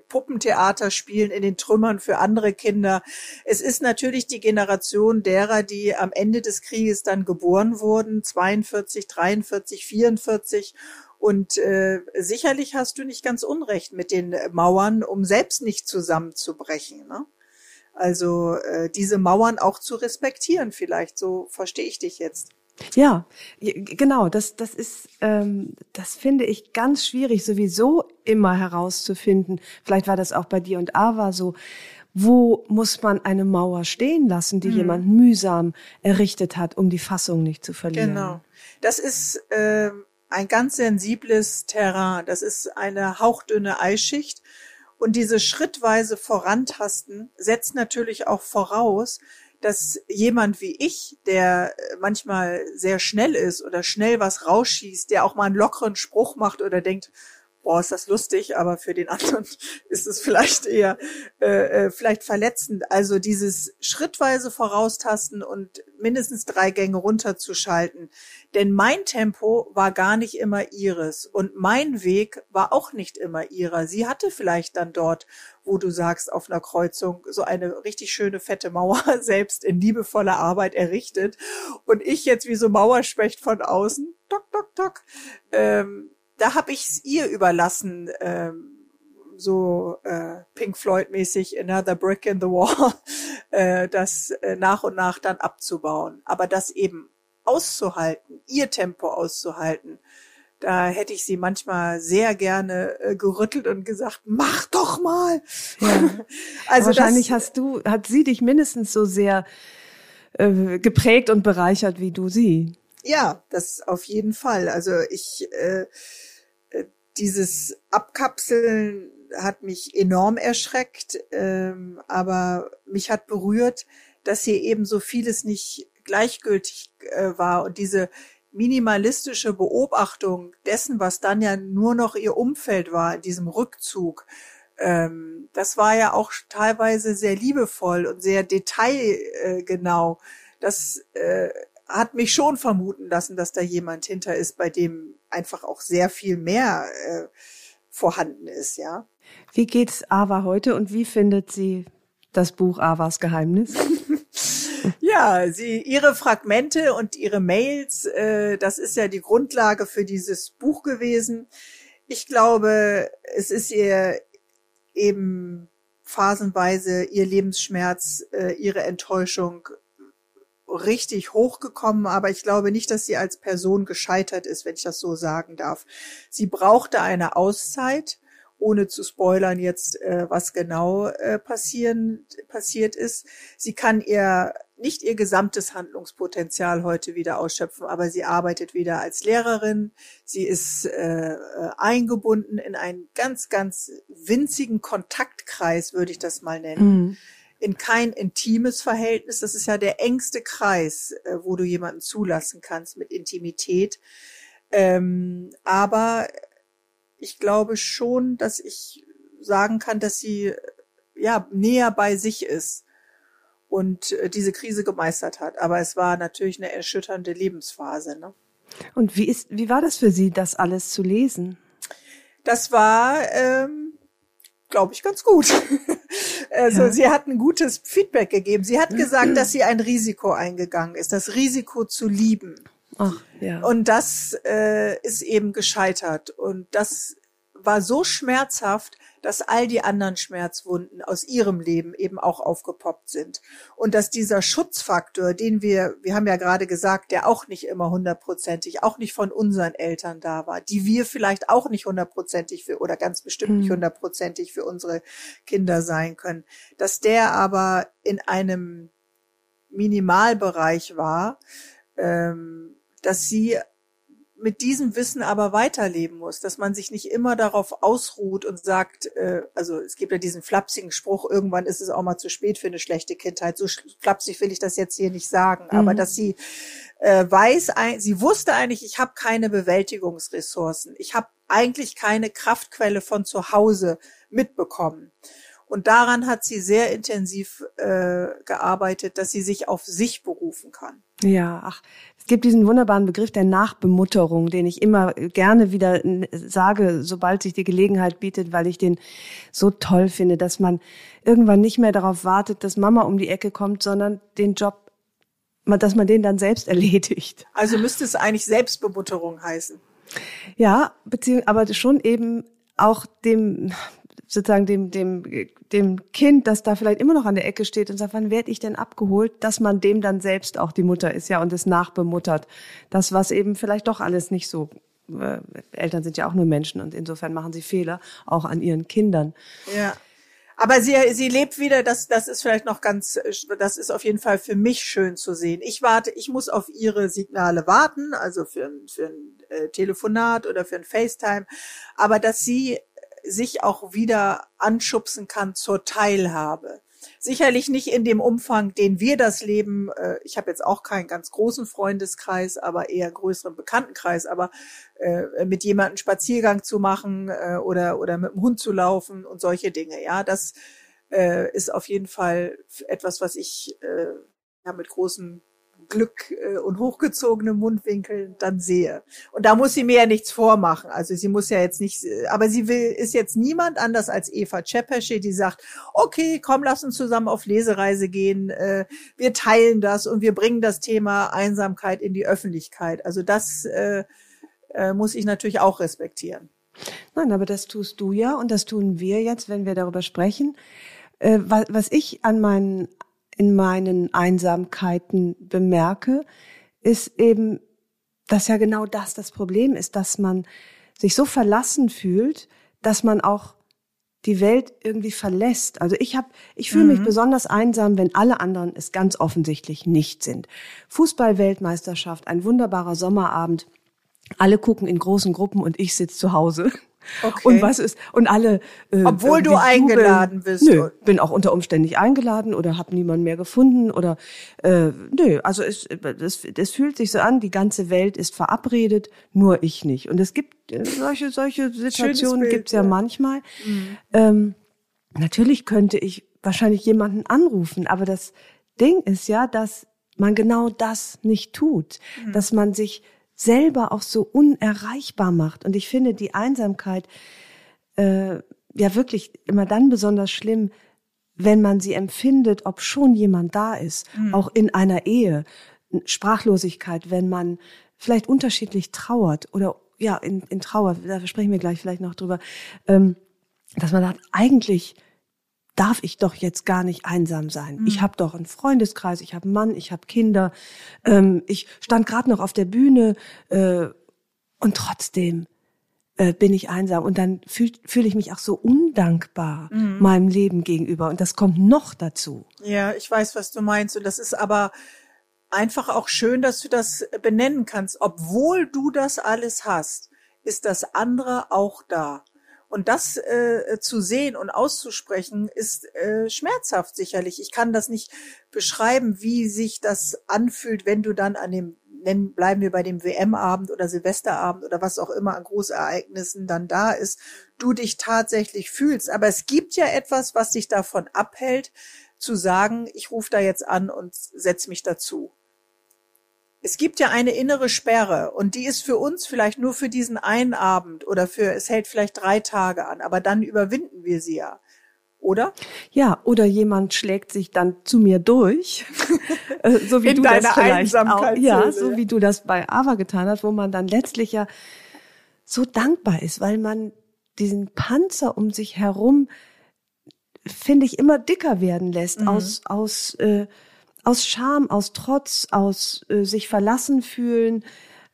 Puppentheater spielen in den Trümmern für andere Kinder. Es ist natürlich die Generation derer, die am Ende des Krieges dann geboren wurden, 42, 43, 44 und äh, sicherlich hast du nicht ganz unrecht mit den Mauern, um selbst nicht zusammenzubrechen. Ne? Also äh, diese Mauern auch zu respektieren, vielleicht, so verstehe ich dich jetzt. Ja, genau. Das, das ist, ähm, das finde ich ganz schwierig, sowieso immer herauszufinden. Vielleicht war das auch bei dir und Ava so. Wo muss man eine Mauer stehen lassen, die hm. jemand mühsam errichtet hat, um die Fassung nicht zu verlieren? Genau. Das ist äh, ein ganz sensibles Terrain. Das ist eine hauchdünne Eisschicht. Und diese schrittweise Vorantasten setzt natürlich auch voraus, dass jemand wie ich, der manchmal sehr schnell ist oder schnell was rausschießt, der auch mal einen lockeren Spruch macht oder denkt, boah, ist das lustig, aber für den anderen ist es vielleicht eher äh, äh, vielleicht verletzend. Also dieses schrittweise Voraustasten und mindestens drei Gänge runterzuschalten. Denn mein Tempo war gar nicht immer ihres und mein Weg war auch nicht immer ihrer. Sie hatte vielleicht dann dort, wo du sagst, auf einer Kreuzung so eine richtig schöne fette Mauer selbst in liebevoller Arbeit errichtet und ich jetzt wie so Mauerspecht von außen, tok, tok, tok, ähm, da habe ich es ihr überlassen, ähm, so äh, Pink Floyd mäßig Another Brick in the Wall, äh, das äh, nach und nach dann abzubauen. Aber das eben auszuhalten, ihr Tempo auszuhalten, da hätte ich sie manchmal sehr gerne äh, gerüttelt und gesagt, mach doch mal. Ja. also wahrscheinlich das, hast du, hat sie dich mindestens so sehr äh, geprägt und bereichert wie du sie. Ja, das auf jeden Fall. Also ich äh, dieses Abkapseln hat mich enorm erschreckt, ähm, aber mich hat berührt, dass hier eben so vieles nicht gleichgültig äh, war und diese minimalistische Beobachtung dessen, was dann ja nur noch ihr Umfeld war in diesem Rückzug, ähm, das war ja auch teilweise sehr liebevoll und sehr detailgenau. Das äh, hat mich schon vermuten lassen, dass da jemand hinter ist, bei dem einfach auch sehr viel mehr äh, vorhanden ist, ja. Wie geht's Ava heute und wie findet sie das Buch Avas Geheimnis? ja, sie ihre Fragmente und ihre Mails, äh, das ist ja die Grundlage für dieses Buch gewesen. Ich glaube, es ist ihr eben phasenweise ihr Lebensschmerz, äh, ihre Enttäuschung richtig hochgekommen, aber ich glaube nicht, dass sie als Person gescheitert ist, wenn ich das so sagen darf. Sie brauchte eine Auszeit, ohne zu spoilern jetzt, äh, was genau äh, passieren, passiert ist. Sie kann ihr nicht ihr gesamtes Handlungspotenzial heute wieder ausschöpfen, aber sie arbeitet wieder als Lehrerin. Sie ist äh, äh eingebunden in einen ganz, ganz winzigen Kontaktkreis, würde ich das mal nennen. Mhm in kein intimes Verhältnis. Das ist ja der engste Kreis, äh, wo du jemanden zulassen kannst mit Intimität. Ähm, aber ich glaube schon, dass ich sagen kann, dass sie ja näher bei sich ist und äh, diese Krise gemeistert hat. Aber es war natürlich eine erschütternde Lebensphase. Ne? Und wie ist, wie war das für Sie, das alles zu lesen? Das war, ähm, glaube ich, ganz gut. also ja. sie hat ein gutes Feedback gegeben. Sie hat gesagt, dass sie ein Risiko eingegangen ist, das Risiko zu lieben. Ach, ja. Und das äh, ist eben gescheitert. Und das war so schmerzhaft, dass all die anderen Schmerzwunden aus ihrem Leben eben auch aufgepoppt sind. Und dass dieser Schutzfaktor, den wir, wir haben ja gerade gesagt, der auch nicht immer hundertprozentig, auch nicht von unseren Eltern da war, die wir vielleicht auch nicht hundertprozentig für oder ganz bestimmt nicht hm. hundertprozentig für unsere Kinder sein können, dass der aber in einem Minimalbereich war, ähm, dass sie mit diesem Wissen aber weiterleben muss, dass man sich nicht immer darauf ausruht und sagt, äh, also es gibt ja diesen flapsigen Spruch, irgendwann ist es auch mal zu spät für eine schlechte Kindheit. So flapsig will ich das jetzt hier nicht sagen, mhm. aber dass sie äh, weiß, sie wusste eigentlich, ich habe keine Bewältigungsressourcen, ich habe eigentlich keine Kraftquelle von zu Hause mitbekommen. Und daran hat sie sehr intensiv äh, gearbeitet, dass sie sich auf sich berufen kann. Ja, ach, es gibt diesen wunderbaren Begriff der Nachbemutterung, den ich immer gerne wieder sage, sobald sich die Gelegenheit bietet, weil ich den so toll finde, dass man irgendwann nicht mehr darauf wartet, dass Mama um die Ecke kommt, sondern den Job, dass man den dann selbst erledigt. Also müsste es eigentlich Selbstbemutterung heißen. Ja, beziehungsweise aber schon eben auch dem sozusagen dem, dem, dem Kind, das da vielleicht immer noch an der Ecke steht und sagt, wann werde ich denn abgeholt, dass man dem dann selbst auch die Mutter ist, ja, und es nachbemuttert. Das, was eben vielleicht doch alles nicht so äh, Eltern sind ja auch nur Menschen und insofern machen sie Fehler, auch an ihren Kindern. Ja. Aber sie, sie lebt wieder, das, das ist vielleicht noch ganz, das ist auf jeden Fall für mich schön zu sehen. Ich warte, ich muss auf ihre Signale warten, also für ein, für ein äh, Telefonat oder für ein FaceTime. Aber dass sie sich auch wieder anschubsen kann zur Teilhabe. Sicherlich nicht in dem Umfang, den wir das leben. Äh, ich habe jetzt auch keinen ganz großen Freundeskreis, aber eher größeren Bekanntenkreis. Aber äh, mit jemandem Spaziergang zu machen äh, oder oder mit dem Hund zu laufen und solche Dinge, ja, das ist auf jeden Fall etwas, was ich ja mit großen Glück äh, und hochgezogene Mundwinkel dann sehe. Und da muss sie mir ja nichts vormachen. Also sie muss ja jetzt nicht, äh, aber sie will, ist jetzt niemand anders als Eva Czepesche, die sagt, okay, komm, lass uns zusammen auf Lesereise gehen, äh, wir teilen das und wir bringen das Thema Einsamkeit in die Öffentlichkeit. Also das äh, muss ich natürlich auch respektieren. Nein, aber das tust du ja und das tun wir jetzt, wenn wir darüber sprechen. Was ich an meinen in meinen Einsamkeiten bemerke, ist eben, dass ja genau das das Problem ist, dass man sich so verlassen fühlt, dass man auch die Welt irgendwie verlässt. Also ich habe, ich fühle mich mhm. besonders einsam, wenn alle anderen es ganz offensichtlich nicht sind. Fußball-Weltmeisterschaft, ein wunderbarer Sommerabend. Alle gucken in großen Gruppen und ich sitze zu Hause Okay. Und was ist und alle äh, obwohl du eingeladen bist. Nö, bin auch unter Umständen nicht eingeladen oder habe niemanden mehr gefunden oder äh, nö, also es das, das fühlt sich so an, die ganze Welt ist verabredet, nur ich nicht. Und es gibt äh, solche solche Situationen gibt's ja, ja. manchmal. Mhm. Ähm, natürlich könnte ich wahrscheinlich jemanden anrufen, aber das Ding ist ja, dass man genau das nicht tut, mhm. dass man sich selber auch so unerreichbar macht. Und ich finde die Einsamkeit äh, ja wirklich immer dann besonders schlimm, wenn man sie empfindet, ob schon jemand da ist, mhm. auch in einer Ehe. Sprachlosigkeit, wenn man vielleicht unterschiedlich trauert oder ja, in, in Trauer, da sprechen wir gleich vielleicht noch drüber, ähm, dass man sagt, eigentlich darf ich doch jetzt gar nicht einsam sein. Mhm. Ich habe doch einen Freundeskreis, ich habe einen Mann, ich habe Kinder. Ähm, ich stand gerade noch auf der Bühne äh, und trotzdem äh, bin ich einsam. Und dann fühle fühl ich mich auch so undankbar mhm. meinem Leben gegenüber. Und das kommt noch dazu. Ja, ich weiß, was du meinst. Und das ist aber einfach auch schön, dass du das benennen kannst. Obwohl du das alles hast, ist das andere auch da. Und das äh, zu sehen und auszusprechen, ist äh, schmerzhaft sicherlich. Ich kann das nicht beschreiben, wie sich das anfühlt, wenn du dann an dem nennen, bleiben wir bei dem WM-Abend oder Silvesterabend oder was auch immer an Großereignissen dann da ist, du dich tatsächlich fühlst. Aber es gibt ja etwas, was dich davon abhält, zu sagen, ich rufe da jetzt an und setz mich dazu. Es gibt ja eine innere Sperre und die ist für uns vielleicht nur für diesen einen Abend oder für, es hält vielleicht drei Tage an, aber dann überwinden wir sie ja oder? Ja, oder jemand schlägt sich dann zu mir durch, äh, so wie In du das vielleicht auch, ja, so wie du das bei Ava getan hast, wo man dann letztlich ja so dankbar ist, weil man diesen Panzer um sich herum finde ich immer dicker werden lässt mhm. aus aus äh, aus Scham, aus Trotz, aus äh, sich verlassen fühlen.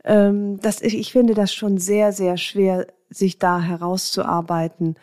Ähm, das ich, ich finde das schon sehr sehr schwer, sich da herauszuarbeiten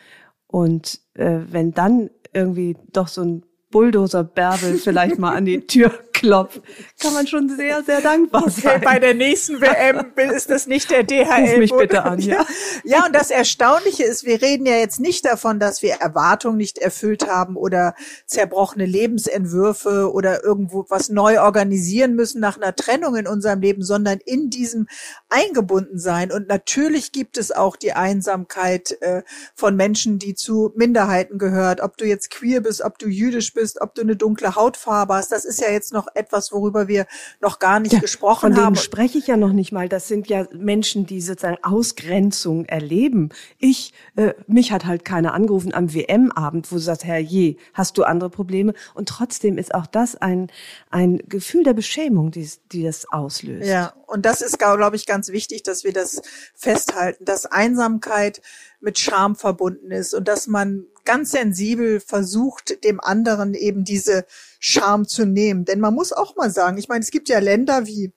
und äh, wenn dann irgendwie doch so ein Bulldozer Bärbel vielleicht mal an die Tür klopft, kann man schon sehr, sehr dankbar okay, sein. Bei der nächsten WM ist das nicht der DHL. Ruf mich bitte an, ja. Ja, und das Erstaunliche ist, wir reden ja jetzt nicht davon, dass wir Erwartungen nicht erfüllt haben oder zerbrochene Lebensentwürfe oder irgendwo was neu organisieren müssen nach einer Trennung in unserem Leben, sondern in diesem eingebunden sein. Und natürlich gibt es auch die Einsamkeit äh, von Menschen, die zu Minderheiten gehört. Ob du jetzt queer bist, ob du jüdisch bist, ob du eine dunkle Hautfarbe hast, das ist ja jetzt noch etwas, worüber wir noch gar nicht ja, gesprochen von haben. Von spreche ich ja noch nicht mal. Das sind ja Menschen, die sozusagen Ausgrenzung erleben. Ich, äh, mich hat halt keiner angerufen am WM-Abend, wo du sagst, Herr je, hast du andere Probleme? Und trotzdem ist auch das ein, ein Gefühl der Beschämung, die, die das auslöst. Ja, und das ist, glaube ich, ganz wichtig, dass wir das festhalten, dass Einsamkeit mit Scham verbunden ist und dass man ganz sensibel versucht, dem anderen eben diese Scham zu nehmen. Denn man muss auch mal sagen, ich meine, es gibt ja Länder wie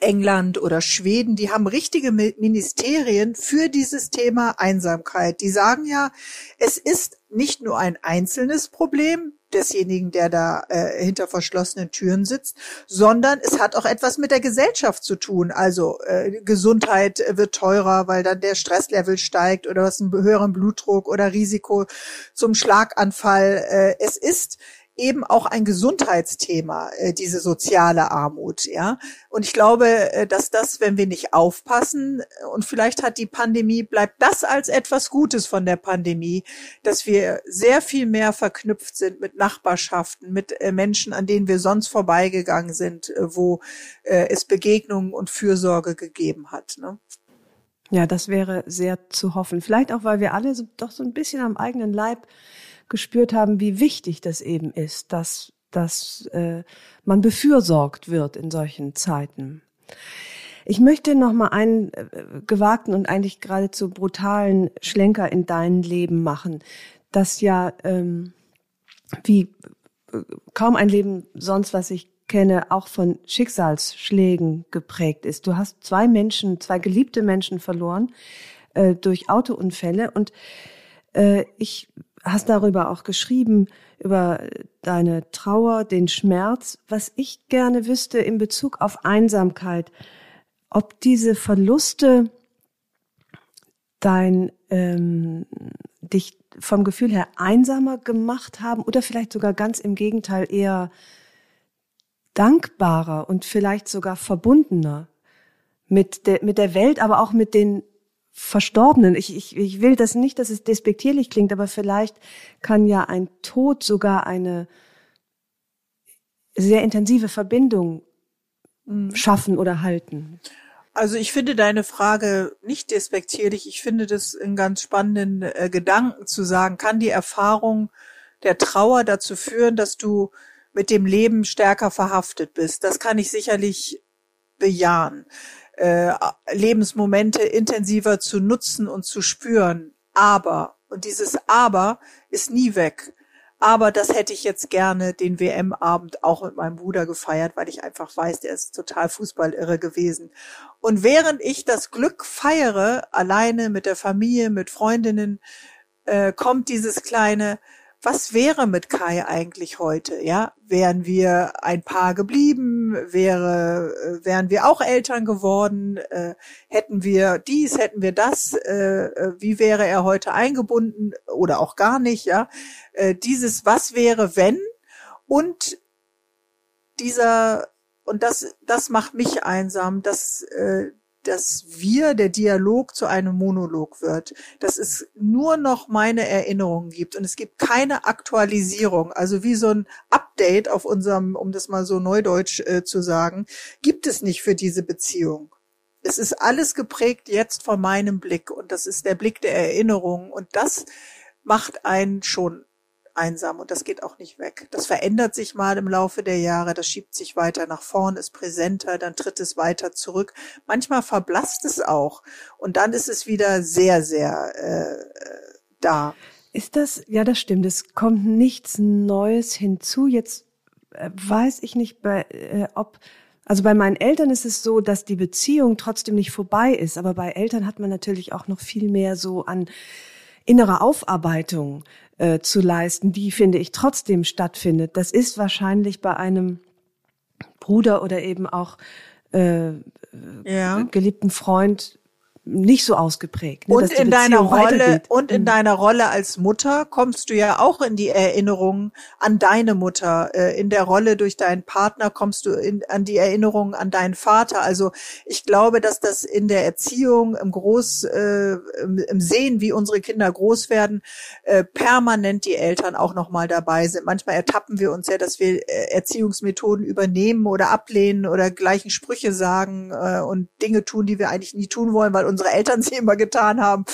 England oder Schweden, die haben richtige Ministerien für dieses Thema Einsamkeit. Die sagen ja, es ist nicht nur ein einzelnes Problem desjenigen, der da äh, hinter verschlossenen Türen sitzt, sondern es hat auch etwas mit der Gesellschaft zu tun. Also äh, Gesundheit wird teurer, weil dann der Stresslevel steigt oder was einen höheren Blutdruck oder Risiko zum Schlaganfall. Äh, es ist eben auch ein Gesundheitsthema, äh, diese soziale Armut, ja. Und ich glaube, äh, dass das, wenn wir nicht aufpassen, äh, und vielleicht hat die Pandemie, bleibt das als etwas Gutes von der Pandemie, dass wir sehr viel mehr verknüpft sind mit Nachbarschaften, mit Menschen, an denen wir sonst vorbeigegangen sind, wo es Begegnungen und Fürsorge gegeben hat. Ne? Ja, das wäre sehr zu hoffen. Vielleicht auch, weil wir alle so, doch so ein bisschen am eigenen Leib gespürt haben, wie wichtig das eben ist, dass, dass äh, man befürsorgt wird in solchen Zeiten. Ich möchte noch mal einen äh, gewagten und eigentlich geradezu brutalen Schlenker in dein Leben machen, das ja ähm, wie äh, kaum ein Leben sonst, was ich kenne, auch von Schicksalsschlägen geprägt ist. Du hast zwei Menschen, zwei geliebte Menschen verloren äh, durch Autounfälle und äh, ich hast darüber auch geschrieben, über deine Trauer, den Schmerz. Was ich gerne wüsste in Bezug auf Einsamkeit, ob diese Verluste dein ähm, dich vom Gefühl her einsamer gemacht haben oder vielleicht sogar ganz im Gegenteil eher dankbarer und vielleicht sogar verbundener mit der, mit der Welt, aber auch mit den Verstorbenen. Ich, ich, ich will das nicht, dass es despektierlich klingt, aber vielleicht kann ja ein Tod sogar eine sehr intensive Verbindung mhm. schaffen oder halten. Also ich finde deine Frage nicht despektierlich. Ich finde das einen ganz spannenden äh, Gedanken zu sagen, kann die Erfahrung der Trauer dazu führen, dass du mit dem Leben stärker verhaftet bist. Das kann ich sicherlich bejahen äh, Lebensmomente intensiver zu nutzen und zu spüren. Aber, und dieses Aber ist nie weg. Aber das hätte ich jetzt gerne den WM-Abend auch mit meinem Bruder gefeiert, weil ich einfach weiß, der ist total Fußballirre gewesen. Und während ich das Glück feiere, alleine mit der Familie, mit Freundinnen, äh, kommt dieses kleine, was wäre mit Kai eigentlich heute? Ja, wären wir ein Paar geblieben? Wäre, äh, wären wir auch Eltern geworden? Äh, hätten wir dies? Hätten wir das? Äh, äh, wie wäre er heute eingebunden oder auch gar nicht? Ja, äh, dieses Was wäre wenn und dieser und das das macht mich einsam, dass äh, dass wir, der Dialog zu einem Monolog wird, dass es nur noch meine Erinnerungen gibt und es gibt keine Aktualisierung, also wie so ein Update auf unserem, um das mal so neudeutsch äh, zu sagen, gibt es nicht für diese Beziehung. Es ist alles geprägt jetzt von meinem Blick und das ist der Blick der Erinnerung und das macht einen schon einsam und das geht auch nicht weg. Das verändert sich mal im Laufe der Jahre, das schiebt sich weiter nach vorn, ist präsenter, dann tritt es weiter zurück. Manchmal verblasst es auch und dann ist es wieder sehr, sehr äh, da. Ist das, ja, das stimmt, es kommt nichts Neues hinzu. Jetzt äh, weiß ich nicht, bei, äh, ob also bei meinen Eltern ist es so, dass die Beziehung trotzdem nicht vorbei ist, aber bei Eltern hat man natürlich auch noch viel mehr so an innerer Aufarbeitung äh, zu leisten, die, finde ich, trotzdem stattfindet. Das ist wahrscheinlich bei einem Bruder oder eben auch äh, ja. geliebten Freund nicht so ausgeprägt. Ne, und in deiner Rolle und in mhm. deiner Rolle als Mutter kommst du ja auch in die Erinnerung an deine Mutter. Äh, in der Rolle durch deinen Partner kommst du in, an die Erinnerung an deinen Vater. Also ich glaube, dass das in der Erziehung im Groß, äh, im, im Sehen, wie unsere Kinder groß werden, äh, permanent die Eltern auch noch mal dabei sind. Manchmal ertappen wir uns ja, dass wir äh, Erziehungsmethoden übernehmen oder ablehnen oder gleichen Sprüche sagen äh, und Dinge tun, die wir eigentlich nie tun wollen, weil unsere Eltern sie immer getan haben,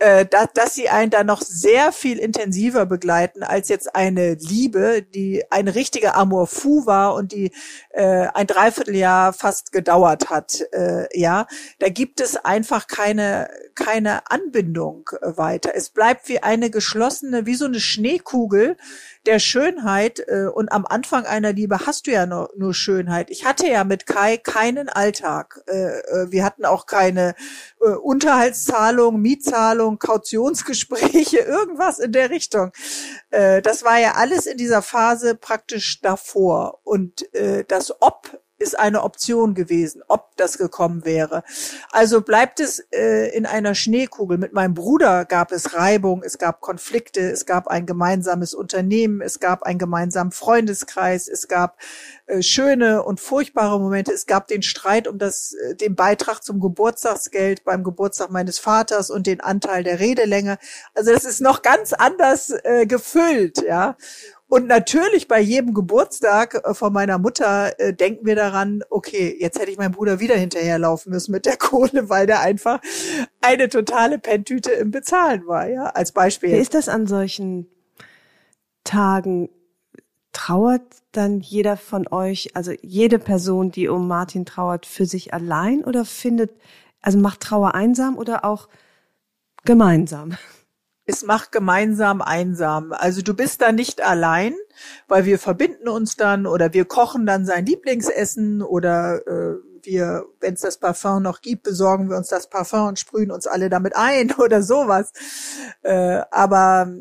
äh, dass, dass sie einen da noch sehr viel intensiver begleiten als jetzt eine Liebe, die ein richtiger Amour fou war und die äh, ein Dreivierteljahr fast gedauert hat. Äh, ja, da gibt es einfach keine keine Anbindung weiter. Es bleibt wie eine geschlossene, wie so eine Schneekugel, der Schönheit äh, und am Anfang einer Liebe hast du ja nur, nur Schönheit. Ich hatte ja mit Kai keinen Alltag. Äh, äh, wir hatten auch keine äh, Unterhaltszahlung, Mietzahlung, Kautionsgespräche, irgendwas in der Richtung. Äh, das war ja alles in dieser Phase praktisch davor. Und äh, das Ob ist eine Option gewesen, ob das gekommen wäre. Also bleibt es äh, in einer Schneekugel. Mit meinem Bruder gab es Reibung, es gab Konflikte, es gab ein gemeinsames Unternehmen, es gab einen gemeinsamen Freundeskreis, es gab äh, schöne und furchtbare Momente. Es gab den Streit um das, äh, den Beitrag zum Geburtstagsgeld beim Geburtstag meines Vaters und den Anteil der Redelänge. Also das ist noch ganz anders äh, gefüllt, ja. Und natürlich bei jedem Geburtstag äh, von meiner Mutter äh, denken wir daran, okay, jetzt hätte ich meinem Bruder wieder hinterherlaufen müssen mit der Kohle, weil der einfach eine totale Pentüte im Bezahlen war, ja, als Beispiel. Wie ist das an solchen Tagen? Trauert dann jeder von euch, also jede Person, die um Martin trauert, für sich allein oder findet, also macht Trauer einsam oder auch gemeinsam? Es macht gemeinsam einsam. Also du bist da nicht allein, weil wir verbinden uns dann oder wir kochen dann sein Lieblingsessen oder äh, wir, wenn es das Parfum noch gibt, besorgen wir uns das Parfum und sprühen uns alle damit ein oder sowas. Äh, aber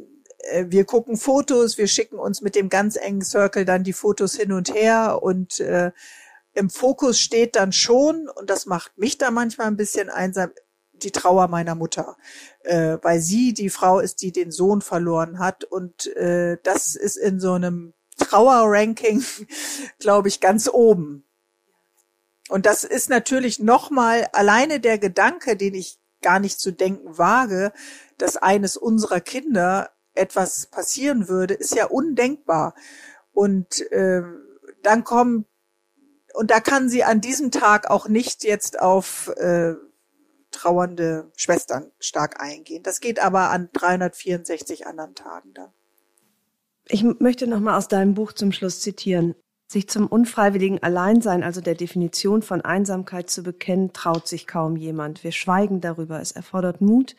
äh, wir gucken Fotos, wir schicken uns mit dem ganz engen Circle dann die Fotos hin und her und äh, im Fokus steht dann schon, und das macht mich da manchmal ein bisschen einsam, die Trauer meiner Mutter, äh, weil sie die Frau ist, die den Sohn verloren hat und äh, das ist in so einem Trauerranking, glaube ich, ganz oben. Und das ist natürlich nochmal alleine der Gedanke, den ich gar nicht zu denken wage, dass eines unserer Kinder etwas passieren würde, ist ja undenkbar. Und äh, dann kommen und da kann sie an diesem Tag auch nicht jetzt auf äh, trauernde Schwestern stark eingehen. Das geht aber an 364 anderen Tagen dann. Ich möchte nochmal aus deinem Buch zum Schluss zitieren. Sich zum unfreiwilligen Alleinsein, also der Definition von Einsamkeit zu bekennen, traut sich kaum jemand. Wir schweigen darüber. Es erfordert Mut,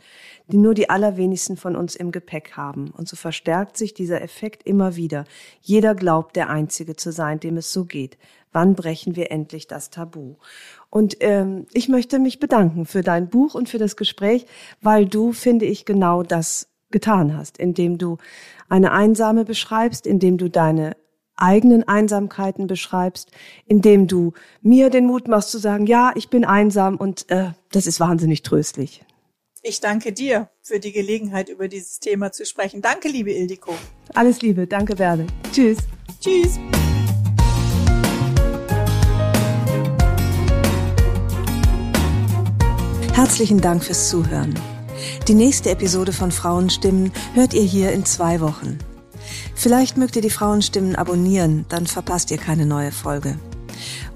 den nur die allerwenigsten von uns im Gepäck haben. Und so verstärkt sich dieser Effekt immer wieder. Jeder glaubt, der Einzige zu sein, dem es so geht. Wann brechen wir endlich das Tabu? Und ähm, ich möchte mich bedanken für dein Buch und für das Gespräch, weil du, finde ich, genau das getan hast, indem du eine Einsame beschreibst, indem du deine eigenen Einsamkeiten beschreibst, indem du mir den Mut machst zu sagen, ja, ich bin einsam und äh, das ist wahnsinnig tröstlich. Ich danke dir für die Gelegenheit, über dieses Thema zu sprechen. Danke, liebe Ildiko. Alles Liebe, danke Bärde. Tschüss. Tschüss. Herzlichen Dank fürs Zuhören. Die nächste Episode von Frauenstimmen hört ihr hier in zwei Wochen. Vielleicht mögt ihr die Frauenstimmen abonnieren, dann verpasst ihr keine neue Folge.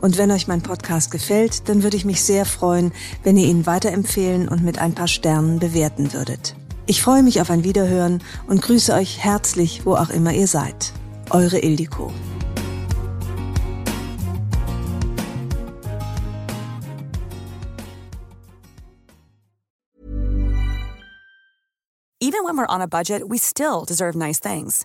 Und wenn euch mein Podcast gefällt, dann würde ich mich sehr freuen, wenn ihr ihn weiterempfehlen und mit ein paar Sternen bewerten würdet. Ich freue mich auf ein Wiederhören und grüße euch herzlich, wo auch immer ihr seid. Eure Ildiko. Even when we're on a budget, we still deserve nice things.